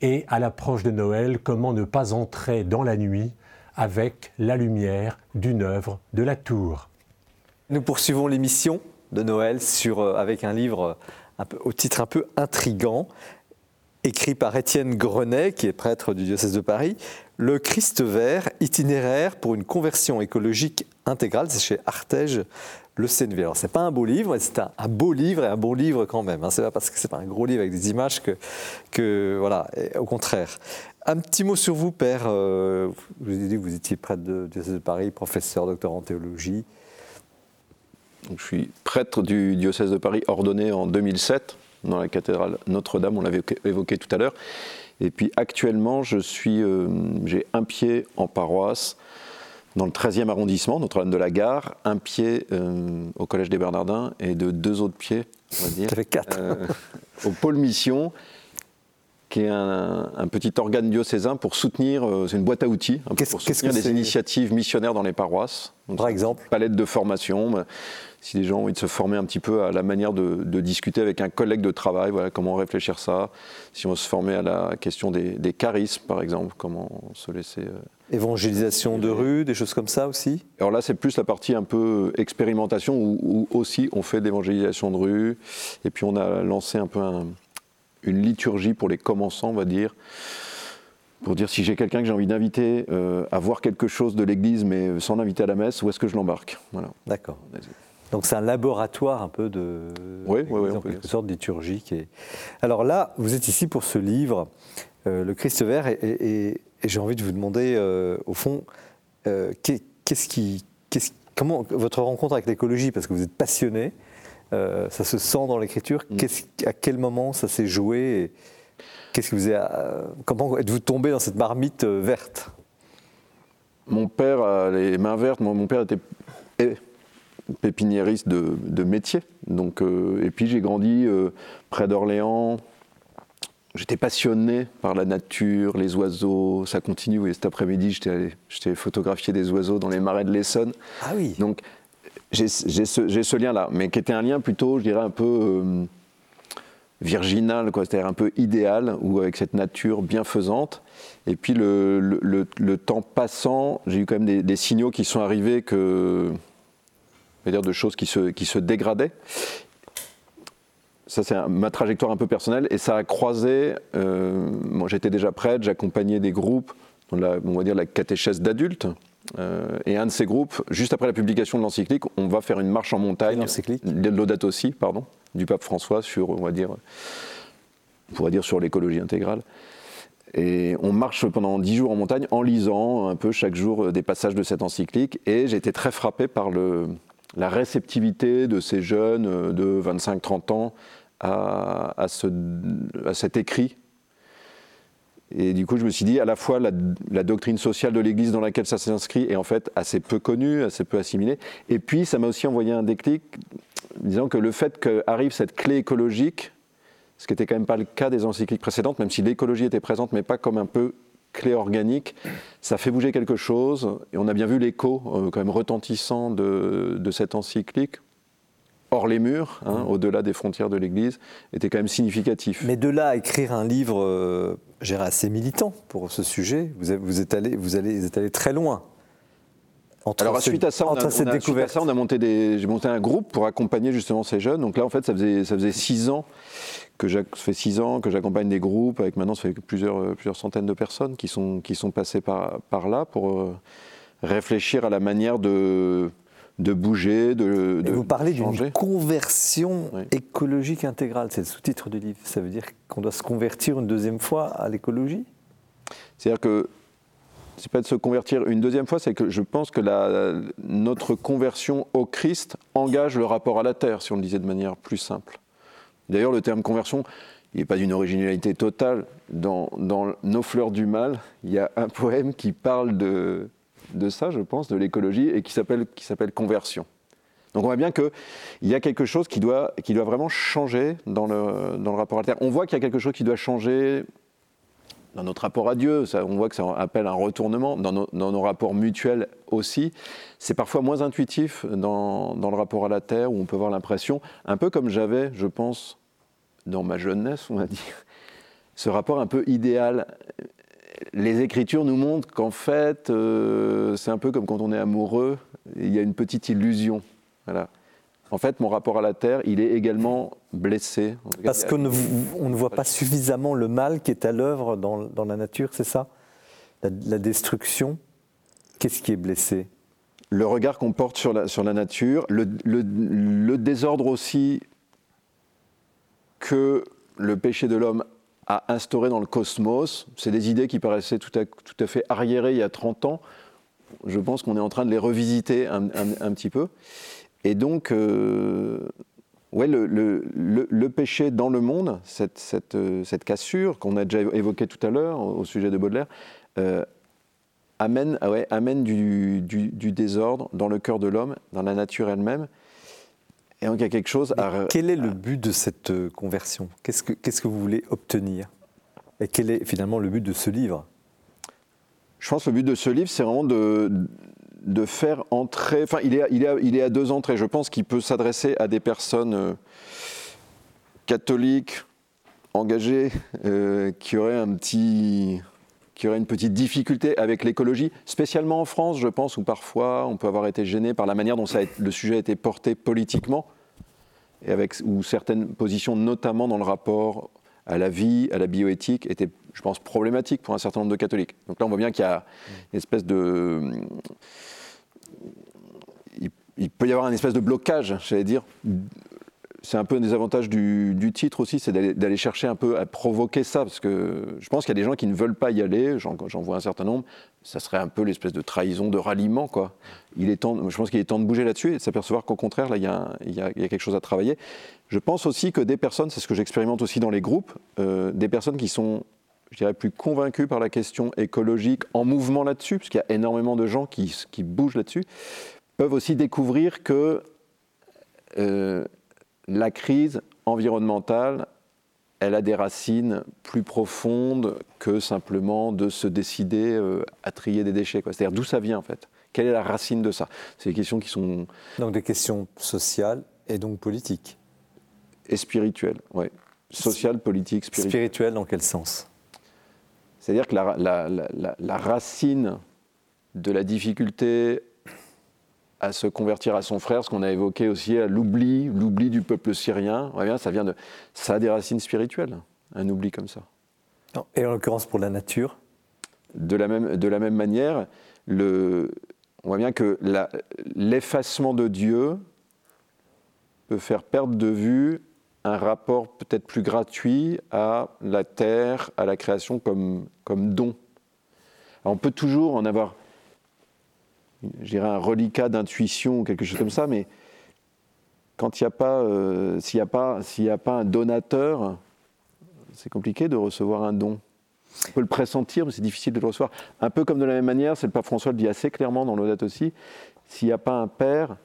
Et à l'approche de Noël, comment ne pas entrer dans la nuit avec la lumière d'une œuvre de Latour. Nous poursuivons l'émission de Noël euh, avec un livre peu, au titre un peu intrigant, écrit par Étienne Grenet, qui est prêtre du diocèse de Paris, Le Christ vert, itinéraire pour une conversion écologique intégrale. C'est chez Artege le CNV. Alors, c'est pas un beau livre, mais c'est un, beau livre et un bon livre quand même. Hein. C'est pas parce que c'est pas un gros livre avec des images que, voilà, au contraire. Un petit mot sur vous, père. Euh, vous avez dit que vous étiez prêtre de diocèse de Paris, professeur, docteur en théologie je suis prêtre du diocèse de Paris, ordonné en 2007 dans la cathédrale Notre-Dame, on l'avait évoqué tout à l'heure. Et puis actuellement, je suis, euh, j'ai un pied en paroisse dans le 13e arrondissement, Notre-Dame de la Gare, un pied euh, au Collège des Bernardins et de deux autres pieds, on va dire, quatre. Euh, au pôle mission qui est un, petit organe diocésain pour soutenir, c'est une boîte à outils, hein, pour soutenir les initiatives missionnaires dans les paroisses. Par exemple Palette de formation si les gens ont envie de se former un petit peu à la manière de, discuter avec un collègue de travail, voilà, comment réfléchir ça, si on se former à la question des, charismes, par exemple, comment se laisser... Euh, Évangélisation de rue, des choses comme ça aussi Alors là, c'est plus la partie un peu expérimentation, où, aussi on fait d'évangélisation de rue, et puis on a lancé un peu un, une liturgie pour les commençants, on va dire, pour dire si j'ai quelqu'un que j'ai envie d'inviter euh, à voir quelque chose de l'Église, mais sans l'inviter à la messe, où est-ce que je l'embarque? Voilà. D'accord. Donc c'est un laboratoire un peu de, oui, oui, en quelque sorte liturgique. Et... Alors là, vous êtes ici pour ce livre, euh, Le Christ vert, et, j'ai envie de vous demander, euh, au fond, qu'est-ce qui, comment votre rencontre avec l'écologie, parce que vous êtes passionné, ça se sent dans l'écriture. Mm. À quel moment ça s'est joué Qu'est-ce que vous avez, euh, comment êtes-vous tombé dans cette marmite euh, verte? Mon père a les mains vertes. mon père était pépiniériste de, métier. Donc, euh, et puis j'ai grandi près d'Orléans. J'étais passionné par la nature, les oiseaux. Ça continue. Et cet après-midi, j'étais photographié des oiseaux dans les marais de l'Essonne. Ah oui. Donc j'ai ce, ce lien-là, mais qui était un lien plutôt, je dirais, un peu virginal, c'est-à-dire un peu idéal, ou avec cette nature bienfaisante. Et puis le, le, temps passant, j'ai eu quand même des, signaux qui sont arrivés que, dire de choses qui se, qui se dégradaient. Ça, c'est ma trajectoire un peu personnelle, et ça a croisé. Euh, moi, j'étais déjà prêtre, j'accompagnais des groupes, la, on va dire la catéchèse d'adultes. Euh, et un de ces groupes, juste après la publication de l'encyclique, on va faire une marche en montagne, de l'Audate aussi, pardon, du pape François sur, on va dire, on pourrait dire sur l'écologie intégrale. Et on marche pendant dix jours en montagne en lisant un peu chaque jour des passages de cette encyclique. Et j'ai été très frappé par le, la réceptivité de ces jeunes de 25-30 ans à, à, ce, à, cet écrit. Et du coup, je me suis dit, à la fois la, doctrine sociale de l'Église dans laquelle ça s'inscrit est en fait assez peu connue, assez peu assimilée. Et puis, ça m'a aussi envoyé un déclic disant que le fait qu'arrive cette clé écologique, ce qui n'était quand même pas le cas des encycliques précédentes, même si l'écologie était présente, mais pas comme un peu clé organique, ça fait bouger quelque chose. Et on a bien vu l'écho euh, quand même retentissant de, cette encyclique, hors les murs, hein, mmh. au-delà des frontières de l'Église, était quand même significatif. Mais de là à écrire un livre, euh, assez militant pour ce sujet, vous, vous, êtes allé, vous, allez, vous êtes allé très loin. Alors suite à ça, on a, cette découverte. ça, on a monté des, j'ai monté un groupe pour accompagner justement ces jeunes. Donc là, en fait, ça faisait ça faisait six ans que ça fait six ans que j'accompagne des groupes. Avec maintenant, ça fait plusieurs plusieurs centaines de personnes qui sont qui sont passées par par là pour euh, réfléchir à la manière de de bouger, de, de Vous parlez d'une conversion écologique intégrale. C'est le sous-titre du livre. Ça veut dire qu'on doit se convertir une deuxième fois à l'écologie? C'est-à-dire que c'est pas de se convertir une deuxième fois, c'est que je pense que la, notre conversion au Christ engage le rapport à la terre, si on le disait de manière plus simple. D'ailleurs, le terme conversion, il n'est pas d'une originalité totale. Dans, dans, Nos fleurs du mal, il y a un poème qui parle de, de ça, je pense, de l'écologie, et qui s'appelle Conversion. Donc on voit bien qu'il y a quelque chose qui doit, qui doit vraiment changer dans le, dans le rapport à la Terre. On voit qu'il y a quelque chose qui doit changer dans notre rapport à Dieu, on voit que ça appelle un retournement, dans nos, rapports mutuels aussi. C'est parfois moins intuitif dans, le rapport à la terre, où on peut avoir l'impression, un peu comme j'avais, je pense, dans ma jeunesse, on va dire, ce rapport un peu idéal. Les Écritures nous montrent qu'en fait, euh, c'est un peu comme quand on est amoureux, il y a une petite illusion. Voilà. En fait, mon rapport à la terre, il est également blessé. Parce qu'on ne, ne, voit pas suffisamment le mal qui est à l'œuvre dans, la nature, c'est ça? La, destruction, qu'est-ce qui est blessé? Le regard qu'on porte sur la, sur la nature, le, le, désordre aussi que le péché de l'homme a instauré dans le cosmos. C'est des idées qui paraissaient tout à, tout à fait arriérées il y a 30 ans. Je pense qu'on est en train de les revisiter un, un petit peu. Et donc, euh, ouais, le, le, le, péché dans le monde, cette, cette, euh, cette cassure qu'on a déjà évoquée tout à l'heure au, sujet de Baudelaire, euh, amène, ah ouais, amène du, du, du, désordre dans le cœur de l'homme, dans la nature elle-même. Et donc il y a quelque chose à... Quel est le but de cette conversion? Qu'est-ce que Qu'est-ce que vous voulez obtenir? Et quel est finalement le but de ce livre? Je pense que le but de ce livre, c'est vraiment de, de faire entrer. Enfin, il est, il, est, il est à deux entrées. Je pense qu'il peut s'adresser à des personnes euh, catholiques, engagées, euh, qui auraient un petit qui auraient une petite difficulté avec l'écologie, spécialement en France, je pense, où parfois on peut avoir été gêné par la manière dont le sujet a été porté politiquement, et avec ou certaines positions, notamment dans le rapport à la vie, à la bioéthique, était, je pense, problématique pour un certain nombre de catholiques. Donc là, on voit bien qu'il y a une espèce de... Il, peut y avoir une espèce de blocage, j'allais dire, c'est un peu un des avantages du, titre aussi, c'est d'aller chercher un peu à provoquer ça, parce que je pense qu'il y a des gens qui ne veulent pas y aller, j'en vois un certain nombre, ça serait un peu l'espèce de trahison, de ralliement, quoi. Il est temps, je pense qu'il est temps de bouger là-dessus et de s'apercevoir qu'au contraire, là, il y, a, quelque chose à travailler. Je pense aussi que des personnes, c'est ce que j'expérimente aussi dans les groupes, euh, des personnes qui sont je dirais, plus convaincues par la question écologique, en mouvement là-dessus, parce qu'il y a énormément de gens qui, qui bougent là-dessus, peuvent aussi découvrir que euh, la crise environnementale, elle a des racines plus profondes que simplement de se décider euh, à trier des déchets. C'est-à-dire d'où ça vient en fait Quelle est la racine de ça? C'est des questions qui sont... Donc des questions sociales et donc politiques. Et spirituelles, oui. Sociales, politiques, spirituelles. Spirituelles dans quel sens? C'est-à-dire que la, racine de la difficulté à se convertir à son frère, ce qu'on a évoqué aussi, l'oubli, l'oubli du peuple syrien. bien, ça vient de, ça a des racines spirituelles, un oubli comme ça. Et en l'occurrence pour la nature de la même, de la même manière, le, on voit bien que l'effacement de Dieu peut faire perdre de vue un rapport peut-être plus gratuit à la terre, à la création comme, comme don. on peut toujours en avoir dirais, un reliquat d'intuition ou quelque chose comme ça, mais quand il n'y a pas, euh, s'il n'y a pas, s'il a pas un donateur, c'est compliqué de recevoir un don. On peut le pressentir, mais c'est difficile de le recevoir. Un peu comme de la même manière, c'est le pape François le dit assez clairement dans l'Audate aussi, s'il n'y a pas un père,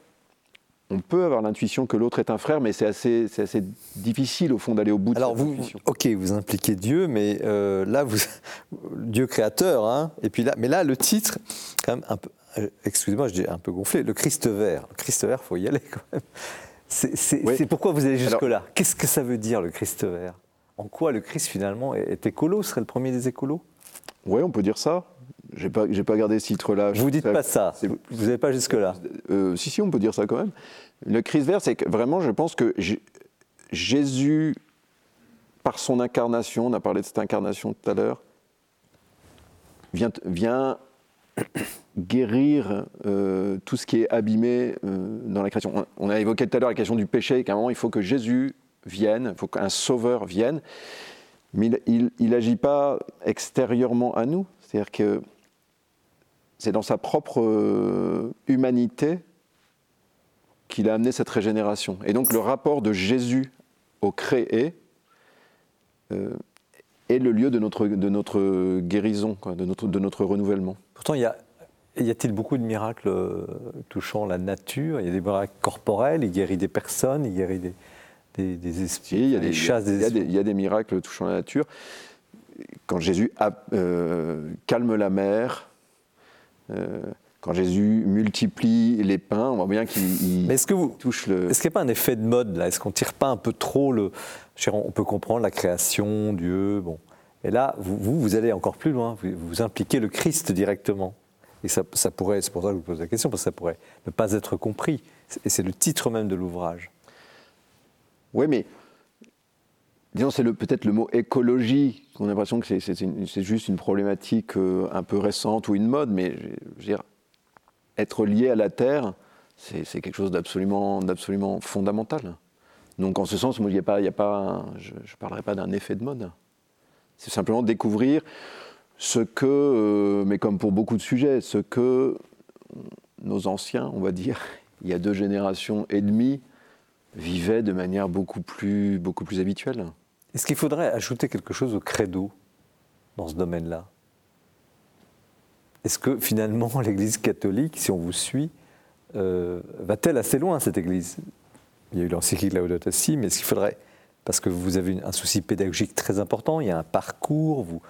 on peut avoir l'intuition que l'autre est un frère, mais c'est assez, c'est assez difficile au fond d'aller au bout de Alors vous, ok, vous impliquez Dieu, mais euh, là, vous, Dieu créateur, hein, et puis là, mais là, le titre, quand même un peu, euh, excusez-moi, je dis un peu gonflé, le Christ vert. Le Christ vert, il faut y aller quand même. C'est pourquoi vous allez jusque-là? Qu'est-ce que ça veut dire le Christ vert? En quoi le Christ finalement est, écolo, serait le premier des écolos? Oui, on peut dire ça. J'ai pas, pas gardé ce titre-là. Vous dites pas ça. Vous n'avez pas jusque-là. Euh, si, si, on peut dire ça quand même. Le Christ vert, c'est que vraiment, je pense que Jésus, par son incarnation, on a parlé de cette incarnation tout à l'heure, vient, vient guérir euh, tout ce qui est abîmé euh, dans la création. On, a évoqué tout à l'heure la question du péché, qu'à un moment, il faut que Jésus vienne, il faut qu'un sauveur vienne, mais il n'agit pas extérieurement à nous, c'est-à-dire que c'est dans sa propre euh, humanité qu'il a amené cette régénération. Et donc le rapport de Jésus au créé est le lieu de notre, de notre guérison, de, notre, de notre renouvellement. Pourtant, il y a, y a-t-il beaucoup de miracles euh, touchant la nature? Il y a des miracles corporels, il guérit des personnes, il guérit des, des, des esprits, il y a des, chasses des esprits. Il y, a des miracles touchant la nature. Quand Jésus euh, calme la mer, euh, quand Jésus multiplie les pains, on voit bien qu'il est-ce que vous, touche le. Est-ce qu'il n'y a pas un effet de mode là? Est-ce qu'on tire pas un peu trop le On peut comprendre la création, Dieu, bon. Et là, vous, vous, allez encore plus loin. Vous, impliquez le Christ directement. Et ça, pourrait, c'est pour ça que je vous pose la question, parce que ça pourrait ne pas être compris. Et c'est le titre même de l'ouvrage. Oui, mais disons, c'est peut-être le mot écologie, qu'on a l'impression que c'est juste une problématique euh, un peu récente ou une mode, mais je veux dire, être lié à la Terre, c'est quelque chose d'absolument fondamental. Donc en ce sens, moi, y a pas, je ne parlerai pas d'un effet de mode. C'est simplement découvrir ce que, euh, mais comme pour beaucoup de sujets, ce que nos anciens, on va dire, il y a deux générations et demie, vivaient de manière beaucoup plus, beaucoup plus habituelle. Est-ce qu'il faudrait ajouter quelque chose au credo dans ce domaine-là? Est-ce que finalement l'Église catholique, si on vous suit, euh, va-t-elle assez loin, cette Église? Il y a eu l'encyclique Laudato Si, mais est-ce qu'il faudrait, parce que vous avez un souci pédagogique très important, il y a un parcours, vous,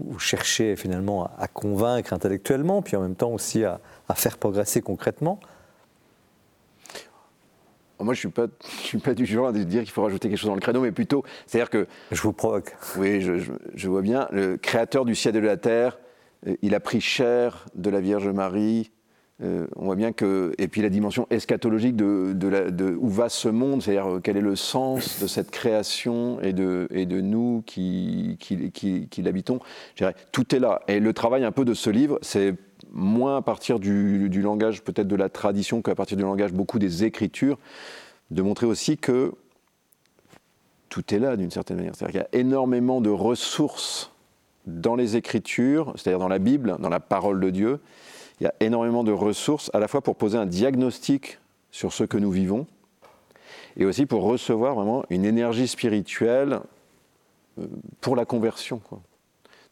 vous cherchez finalement à, convaincre intellectuellement, puis en même temps aussi à, faire progresser concrètement moi, je ne suis, pas, suis pas du genre à dire qu'il faut rajouter quelque chose dans le créneau, mais plutôt, c'est-à-dire que... Je vous provoque. Oui, je, vois bien. Le créateur du ciel et de la terre, euh, il a pris chair de la Vierge Marie, Euh, on voit bien que. Et puis la dimension eschatologique de, où va ce monde, c'est-à-dire euh, quel est le sens de cette création et de, nous qui, l'habitons. Tout est là. Et le travail un peu de ce livre, c'est moins à partir du, du langage peut-être de la tradition qu'à partir du langage beaucoup des écritures, de montrer aussi que tout est là d'une certaine manière. C'est-à-dire qu'il y a énormément de ressources dans les Écritures, c'est-à-dire dans la Bible, dans la parole de Dieu. Il y a énormément de ressources à la fois pour poser un diagnostic sur ce que nous vivons et aussi pour recevoir vraiment une énergie spirituelle euh, pour la conversion.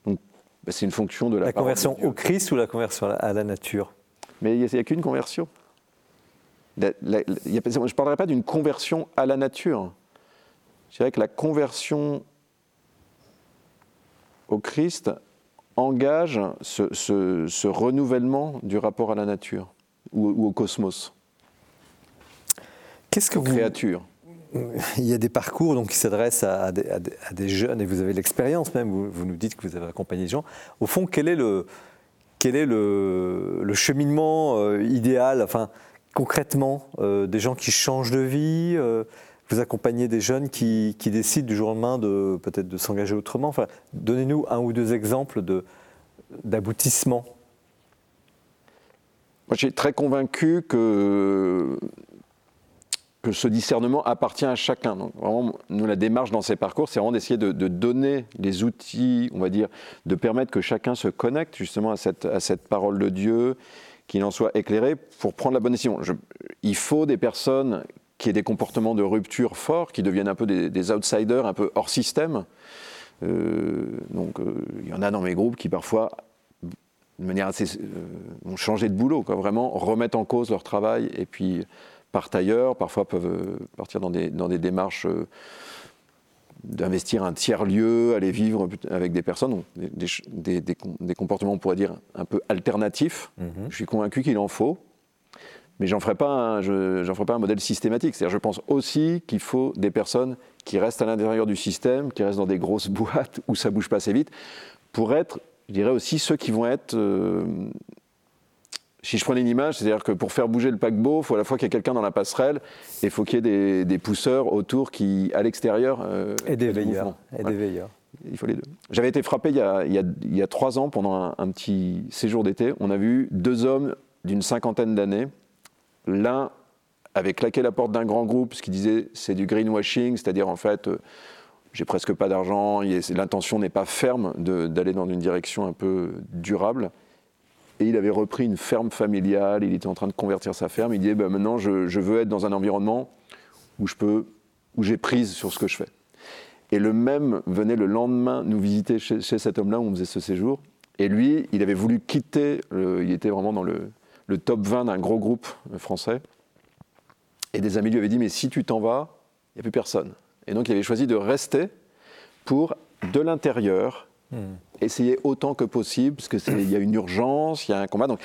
Donc, bah, c'est une fonction de la, la conversion au Christ ou la conversion à la nature? Mais il n'y a, qu'une conversion. je ne parlerai pas d'une conversion à la nature. Je dirais que la conversion au Christ engage ce, renouvellement du rapport à la nature ou, au cosmos. Qu'est-ce que aux créatures. Il y a des parcours donc, qui s'adressent à, des jeunes, et vous avez l'expérience même, vous, nous dites que vous avez accompagné des gens. Au fond, quel est le, quel est le, cheminement euh, idéal, enfin, concrètement, euh, des gens qui changent de vie euh, vous accompagnez des jeunes qui, décident du jour au lendemain de peut-être de s'engager autrement. Donnez-nous un ou deux exemples d'aboutissement. Moi, j'ai très convaincu que ce discernement appartient à chacun. Donc, vraiment, nous, la démarche dans ces parcours, c'est vraiment d'essayer de, donner les outils, on va dire, de permettre que chacun se connecte justement à cette parole de Dieu, qu'il en soit éclairé pour prendre la bonne décision. il faut des personnes qui aient des comportements de rupture forts, qui deviennent un peu des, outsiders, un peu hors système. Euh, donc euh, il y en a dans mes groupes qui parfois, de manière assez, euh, ont changé de boulot, quoi, vraiment remettent en cause leur travail et puis partent ailleurs, parfois peuvent partir dans des, dans des démarches d'investir un tiers-lieu, aller vivre avec des personnes, des, des, comportements, on pourrait dire, un peu alternatifs. Mm-hmm. Je suis convaincu qu'il en faut mais j'en ferai pas un, ferai pas un modèle systématique. C'est-à-dire, je pense aussi qu'il faut des personnes qui restent à l'intérieur du système, qui restent dans des grosses boîtes où ça bouge pas assez vite, pour être, je dirais aussi ceux qui vont être euh, si je prenais une image, c'est-à-dire que pour faire bouger le paquebot, il faut à la fois qu'il y ait quelqu'un dans la passerelle et il faut qu'il y ait des, pousseurs autour qui, à l'extérieur. Euh, et des veilleurs. Et des veilleurs. Il faut les deux. J'avais été frappé il y, a, il, y a, trois ans, pendant un, un petit séjour d'été. On a vu deux hommes d'une cinquantaine d'années L'un avait claqué la porte d'un grand groupe, ce qui disait c'est du greenwashing, c'est-à-dire en fait euh, j'ai presque pas d'argent, l'intention n'est pas ferme d'aller dans une direction un peu durable. Et il avait repris une ferme familiale, il était en train de convertir sa ferme. Il disait bah, maintenant je, veux être dans un environnement où j'ai prise sur ce que je fais. Et le même venait le lendemain nous visiter chez, cet homme-là où on faisait ce séjour. Et lui, il avait voulu quitter, il était vraiment dans le, le top 20 d'un gros groupe français. Et des amis lui avaient dit, mais si tu t'en vas, il n'y a plus personne. Et donc il avait choisi de rester pour, de l'intérieur, hmm. essayer autant que possible, parce qu'il y a une urgence, il y a un combat. Donc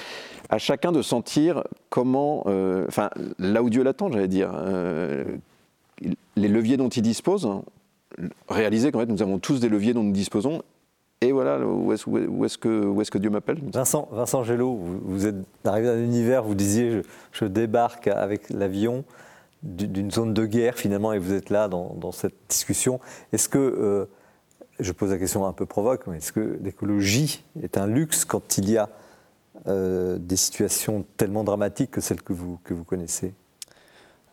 à chacun de sentir comment, euh, enfin là où Dieu l'attend, j'allais dire, euh, les leviers dont il dispose, hein, réaliser qu'en fait nous avons tous des leviers dont nous disposons et voilà, où est-ce est que, Dieu m'appelle? Vincent, Vincent vous, êtes arrivé dans un univers, vous disiez, je, débarque avec l'avion d'une zone de guerre finalement, et vous êtes là dans, cette discussion. Est-ce que, euh, je pose la question un peu provoque, mais est-ce que l'écologie est un luxe quand il y a euh, des situations tellement dramatiques que celles que vous, que vous connaissez?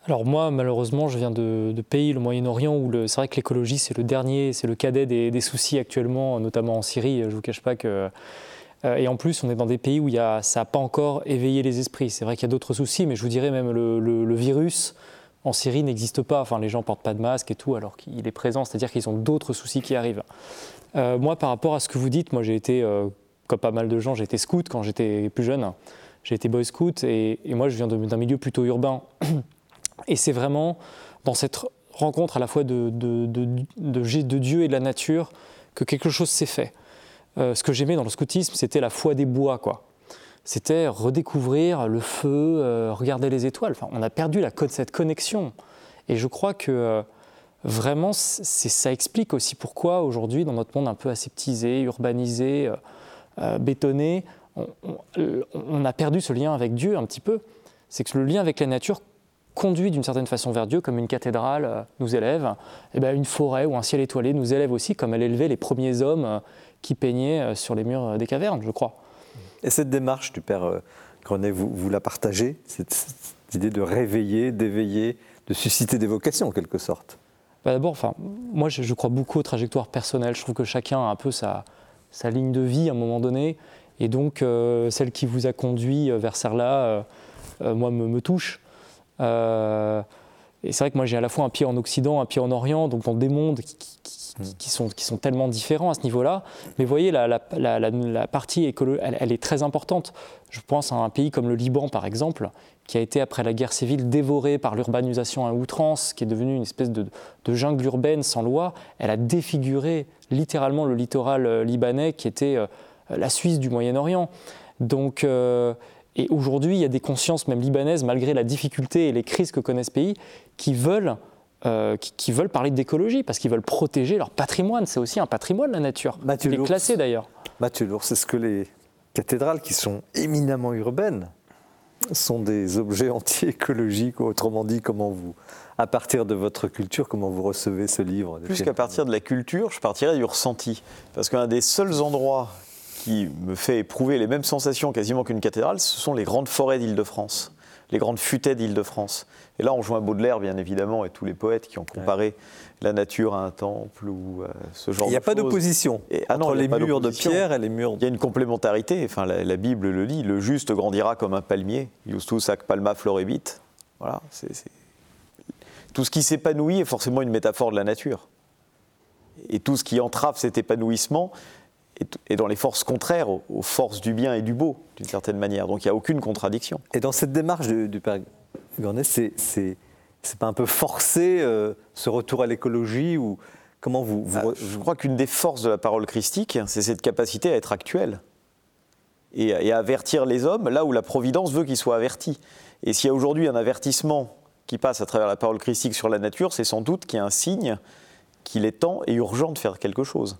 Alors moi, malheureusement, je viens de, pays, le Moyen-Orient, où c'est vrai que l'écologie, c'est le dernier, c'est le cadet des, soucis actuellement, notamment en Syrie. Je ne vous cache pas que... Euh, et en plus, on est dans des pays où y a, ça n'a pas encore éveillé les esprits. C'est vrai qu'il y a d'autres soucis, mais je vous dirais même le, le, virus en Syrie n'existe pas. Enfin, les gens portent pas de masque et tout, alors qu'il est présent. C'est-à-dire qu'ils ont d'autres soucis qui arrivent. Euh, moi, par rapport à ce que vous dites, moi j'ai été, euh, comme pas mal de gens, j'ai été scout quand j'étais plus jeune. J'ai été boy scout et, et moi je viens d'un milieu plutôt urbain. Et c'est vraiment dans cette rencontre à la fois de, de, Dieu et de la nature que quelque chose s'est fait. Euh, ce que j'aimais dans le scoutisme, c'était la foi des bois, quoi. C'était redécouvrir le feu, euh, regarder les étoiles. Enfin, on a perdu la, cette connexion. Et je crois que euh, vraiment, ça explique aussi pourquoi aujourd'hui, dans notre monde un peu aseptisé, urbanisé, bétonné, on, a perdu ce lien avec Dieu un petit peu. C'est que le lien avec la nature conduit d'une certaine façon vers Dieu, comme une cathédrale euh, nous élève, et eh bien une forêt ou un ciel étoilé nous élève aussi, comme elle élevait les premiers hommes euh, qui peignaient euh, sur les murs des cavernes, je crois. Et cette démarche du Père Grenet, vous, vous la partagez? Cette, idée de réveiller, d'éveiller, de susciter des vocations en quelque sorte? Bah, D'abord, enfin, moi je, crois beaucoup aux trajectoires personnelles. Je trouve que chacun a un peu sa, sa ligne de vie à un moment donné. Et donc, celle qui vous a conduit vers celle-là, moi, me, me touche. Euh, et c'est vrai que moi j'ai à la fois un pied en Occident, un pied en Orient, donc dans des mondes qui, sont, qui sont, tellement différents à ce niveau-là. Mais vous voyez, la, la, partie écologique, elle, est très importante. Je pense à un pays comme le Liban, par exemple, qui a été, après la guerre civile, dévoré par l'urbanisation à outrance, qui est devenue une espèce de, jungle urbaine sans loi. Elle a défiguré littéralement le littoral euh, libanais, qui était euh, la Suisse du Moyen-Orient. Donc, et aujourd'hui, il y a des consciences, même libanaises, malgré la difficulté et les crises que connaît ce pays, qui veulent, euh, qui, veulent parler d'écologie, parce qu'ils veulent protéger leur patrimoine. C'est aussi un patrimoine, la nature. Mathieu Il est classé d'ailleurs. Mathieu Lourdes, c'est ce que les cathédrales, qui sont éminemment urbaines, sont des objets anti-écologiques, autrement dit, comment vous, à partir de votre culture, comment vous recevez ce livre Plus qu'à partir de la culture, je partirais du ressenti. Parce qu'un des seuls endroits qui me fait éprouver les mêmes sensations quasiment qu'une cathédrale, ce sont les grandes forêts d'Île-de-France, les grandes futaies d'Île-de-France. Et là, on joint Baudelaire, bien évidemment, et tous les poètes qui ont comparé la nature à un temple ou euh, ce genre de choses. Il n'y a pas d'opposition ah entre les murs de pierre et les murs. Il y a une complémentarité. Enfin, la, Bible le dit le juste grandira comme un palmier. Justus ac palma florebit. Voilà. Tout ce qui s'épanouit est forcément une métaphore de la nature. Et tout ce qui entrave cet épanouissement et dans les forces contraires aux, forces du bien et du beau, d'une certaine manière. Donc il n'y a aucune contradiction. Et dans cette démarche du, Père Gournet, c'est, c'est, pas un peu forcé euh, ce retour à l'écologie ou comment vous, ah, Je crois qu'une des forces de la parole christique, c'est cette capacité à être actuelle et, et, à avertir les hommes là où la providence veut qu'ils soient avertis. Et s'il y a aujourd'hui un avertissement qui passe à travers la parole christique sur la nature, c'est sans doute qu'il y a un signe qu'il est temps et urgent de faire quelque chose.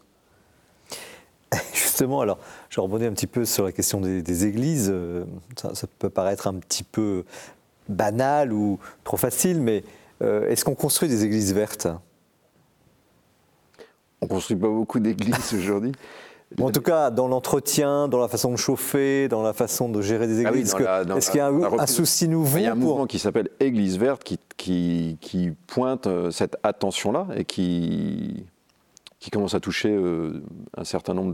Justement, alors, je rebondis un petit peu sur la question des, églises. Euh, ça, peut paraître un petit peu banal ou trop facile, mais euh, est-ce qu'on construit des églises vertes? On ne construit pas beaucoup d'églises aujourd'hui. en tout cas, dans l'entretien, dans la façon de chauffer, dans la façon de gérer des ah églises. est-ce qu'il y a un, souci nouveau Il y a un mouvement qui s'appelle Église verte qui, qui pointe euh, cette attention-là et qui, qui commence à toucher euh, un certain nombre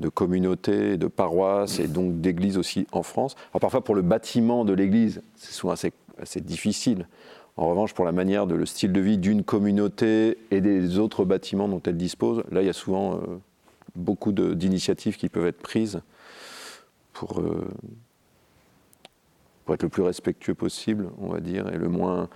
de, communautés, de paroisses et donc d'églises aussi en France. Alors parfois pour le bâtiment de l'église, c'est souvent assez, difficile. En revanche, pour la manière de le style de vie d'une communauté et des autres bâtiments dont elle dispose, là il y a souvent euh, beaucoup d'initiatives qui peuvent être prises pour, euh, pour être le plus respectueux possible, on va dire, et le moins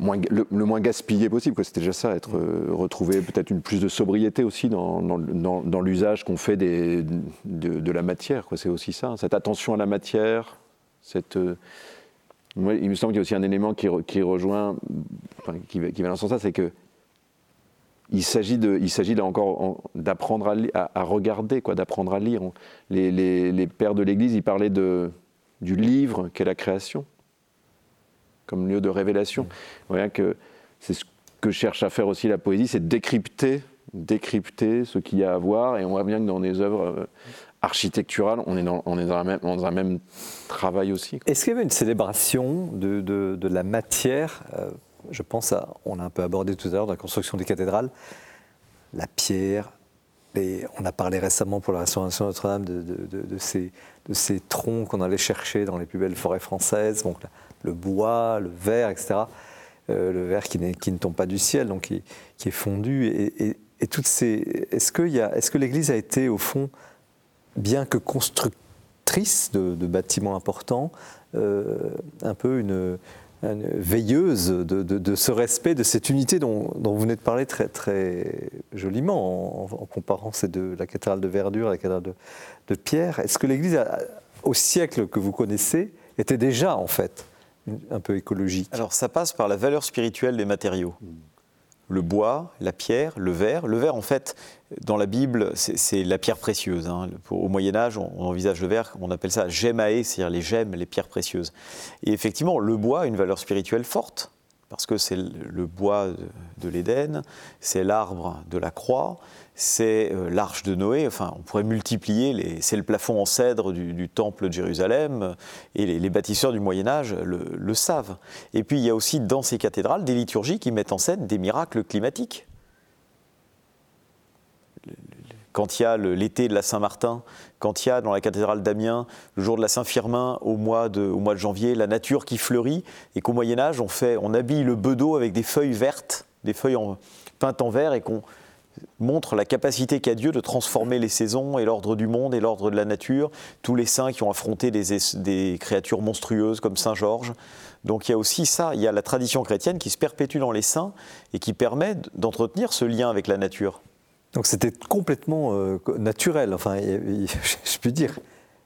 le, moins gaspillé possible. C'était déjà ça, être euh, retrouver peut-être une plus de sobriété aussi dans, dans, l'usage qu'on fait des, de, la matière. C'est aussi ça, cette attention à la matière. Cette, euh, il me semble qu'il y a aussi un élément qui, qui rejoint, qui, qui, va dans ce sens-là, c'est que il s'agit de, il s'agit là encore d'apprendre à, à, regarder, quoi, d'apprendre à lire. Les, les, les pères de l'Église, ils parlaient de, du livre qu'est la création comme lieu de révélation. Vous voyez que c'est ce que cherche à faire aussi la poésie, c'est décrypter, décrypter ce qu'il y a à voir. Et on voit bien que dans des œuvres euh, architecturales, on est dans, on est dans, même, un même travail aussi. Est-ce qu'il y avait une célébration de, de, la matière euh, Je pense à, on a un peu abordé tout à l'heure dans la construction des cathédrales, la pierre. Et on a parlé récemment pour la restauration de Notre-Dame de, de, ces, de ces troncs qu'on allait chercher dans les plus belles forêts françaises. Donc, le bois, le verre, etc. Euh, le verre qui, ne tombe pas du ciel, donc qui, est fondu. Et, toutes ces. Est-ce que, que l'Église a été, au fond, bien que constructrice de, bâtiments importants, euh, un peu une, veilleuse de, ce respect, de cette unité dont, vous venez de parler très, très joliment en, comparant ces deux, la cathédrale de verdure et la cathédrale de, pierre? Est-ce que l'Église, au siècle que vous connaissez, était déjà en fait un peu écologique Alors ça passe par la valeur spirituelle des matériaux. le bois, la pierre, le verre. Le verre, en fait, dans la Bible, c'est la pierre précieuse. Hein. Au Moyen Âge, on, envisage le verre, on appelle ça gemae, c'est-à-dire les gemmes, les pierres précieuses. Et effectivement, le bois a une valeur spirituelle forte, parce que c'est le bois de l'Éden, c'est l'arbre de la croix, c'est euh, l'arche de Noé, enfin on pourrait multiplier, c'est le plafond en cèdre du, temple de Jérusalem, et les, bâtisseurs du Moyen Âge le, savent. Et puis il y a aussi dans ces cathédrales des liturgies qui mettent en scène des miracles climatiques. Quand il y a l'été de la Saint-Martin, quand il y a dans la cathédrale d'Amiens, le jour de la Saint-Firmin, au, mois de, au mois de janvier, la nature qui fleurit, et qu'au Moyen Âge, on, fait, on habille le bedeau avec des feuilles vertes, des feuilles peintes en vert, et qu'on montre la capacité qu'a Dieu de transformer les saisons et l'ordre du monde et l'ordre de la nature, tous les saints qui ont affronté des, créatures monstrueuses comme Saint Georges. Donc il y a aussi ça, il y a la tradition chrétienne qui se perpétue dans les saints et qui permet d'entretenir ce lien avec la nature. Donc c'était complètement euh, naturel, enfin, je puis dire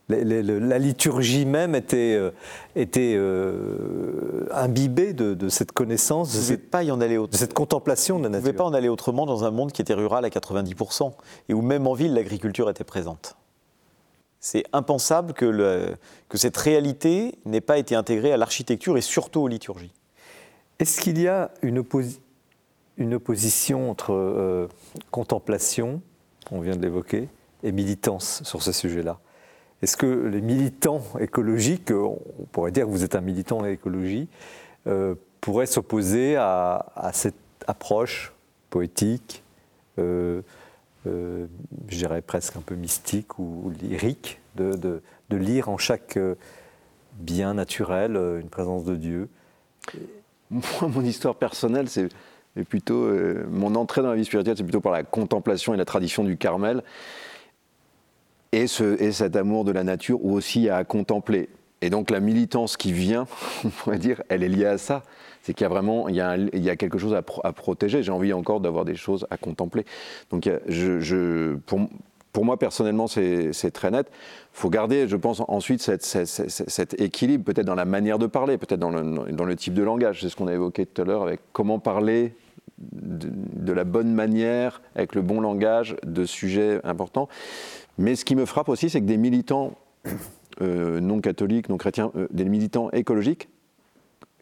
la liturgie même était, euh, était euh, imbibée de, cette connaissance, de cette, pas y en aller de cette contemplation de la nature. Vous ne pouvez pas en aller autrement dans un monde qui était rural à 90%, et où même en ville, l'agriculture était présente. C'est impensable que, que cette réalité n'ait pas été intégrée à l'architecture et surtout aux liturgies. Est-ce qu'il y a une, une opposition entre euh, contemplation, on vient de l'évoquer, et militance sur ce sujet-là? Est-ce que les militants écologiques, on pourrait dire que vous êtes un militant écologie, euh, pourraient s'opposer à, cette approche poétique, euh, euh, je dirais presque un peu mystique ou, lyrique, de, lire en chaque bien naturel une présence de Dieu? Moi, mon histoire personnelle, c'est plutôt mon entrée dans la vie spirituelle, c'est plutôt par la contemplation et la tradition du Carmel et, cet amour de la nature ou aussi à contempler. Et donc la militance qui vient, on pourrait dire, elle est liée à ça. C'est qu'il y a vraiment il y a, quelque chose à, protéger. J'ai envie encore d'avoir des choses à contempler. Donc pour, moi, personnellement, c'est très net. Il faut garder, je pense, ensuite cet équilibre, peut-être dans la manière de parler, peut-être dans le, type de langage. C'est ce qu'on a évoqué tout à l'heure avec comment parler de, la bonne manière, avec le bon langage, de sujets importants. Mais ce qui me frappe aussi, c'est que des militants euh, non catholiques, non chrétiens, euh, des militants écologiques,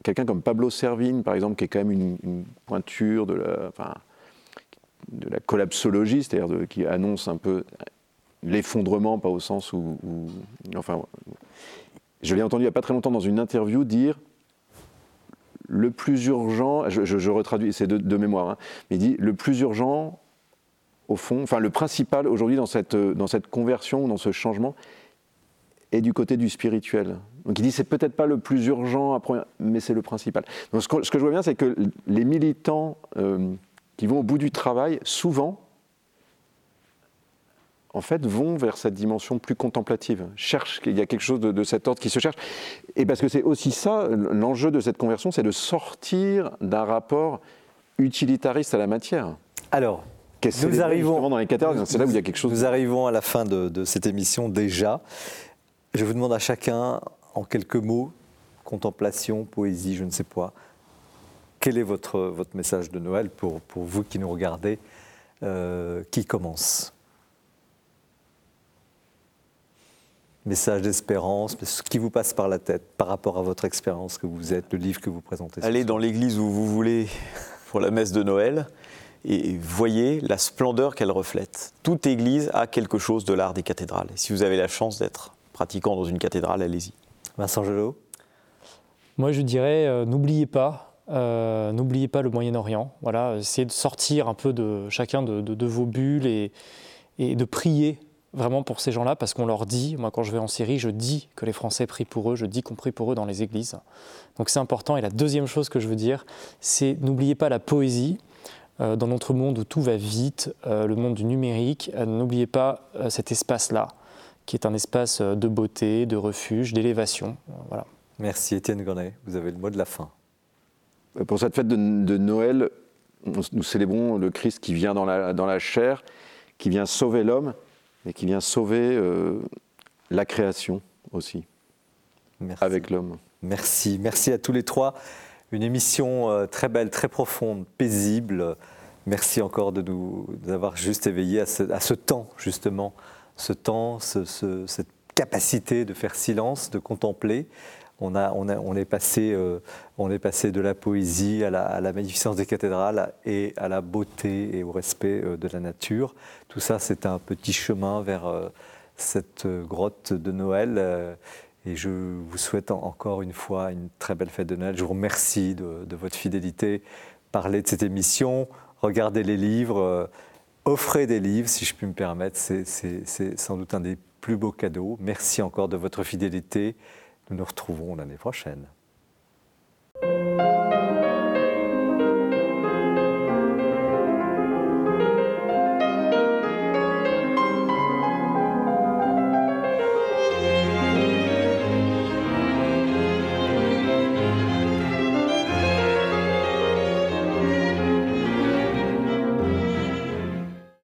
quelqu'un comme Pablo Servigne, par exemple, qui est quand même une, pointure de la, enfin, de la collapsologie, c'est-à-dire qui annonce un peu l'effondrement, pas au sens où, Enfin, je l'ai entendu il n'y a pas très longtemps dans une interview dire le plus urgent, je, retraduis, c'est de, mémoire, hein, mais il dit le plus urgent au fond, enfin le principal aujourd'hui dans cette, dans cette conversion, dans ce changement, est du côté du spirituel. Donc il dit c'est peut-être pas le plus urgent, mais c'est le principal. Donc ce que, je vois bien, c'est que les militants euh, qui vont au bout du travail, souvent, en fait, vont vers cette dimension plus contemplative, cherchent qu'il y a quelque chose de, de, cet ordre qui se cherche. Et parce que c'est aussi ça, l'enjeu de cette conversion, c'est de sortir d'un rapport utilitariste à la matière. Alors, nous arrivons dans les c'est là où il y a quelque chose. Nous arrivons à la fin de, cette émission déjà. Je vous demande à chacun, en quelques mots, contemplation, poésie, je ne sais pas, quel est votre, votre message de Noël pour, pour vous qui nous regardez euh, Qui commence? Message d'espérance, ce qui vous passe par la tête par rapport à votre expérience que vous êtes, le livre que vous présentez. Allez dans l'église où vous voulez pour la messe de Noël et voyez la splendeur qu'elle reflète. Toute église a quelque chose de l'art des cathédrales. si vous avez la chance d'être pratiquant dans une cathédrale, allez-y. Vincent Gelot Moi, je dirais, euh, n'oubliez pas, euh, n'oubliez pas le Moyen-Orient. Voilà, essayez de sortir un peu de chacun de, vos bulles et, et, de prier vraiment pour ces gens-là, parce qu'on leur dit, moi quand je vais en Syrie, je dis que les Français prient pour eux, je dis qu'on prie pour eux dans les églises. Donc c'est important. Et la deuxième chose que je veux dire, c'est n'oubliez pas la poésie. Euh, dans notre monde où tout va vite, euh, le monde du numérique, euh, n'oubliez pas cet espace-là, qui est un espace de beauté, de refuge, d'élévation. Voilà. Merci Étienne Gornet, vous avez le mot de la fin. Pour cette fête de, Noël, nous célébrons le Christ qui vient dans la, dans la chair, qui vient sauver l'homme, et qui vient sauver la création aussi, Merci. avec l'homme. Merci, merci à tous les trois. Une émission très belle, très profonde, paisible. Merci encore de nous juste éveillés à ce, temps, justement, ce temps, cette capacité de faire silence, de contempler. On, a, on, on, est passé, on est passé de la poésie à la, à la, magnificence des cathédrales et à la beauté et au respect de la nature. Tout ça, c'est un petit chemin vers cette grotte de Noël et je vous souhaite encore une fois une très belle fête de Noël. Je vous remercie de, votre fidélité. Parlez de cette émission, regardez les livres, euh, offrez des livres, si je puis me permettre. C'est sans doute un des plus beaux cadeaux. Merci encore de votre fidélité. Nous nous retrouvons l'année prochaine.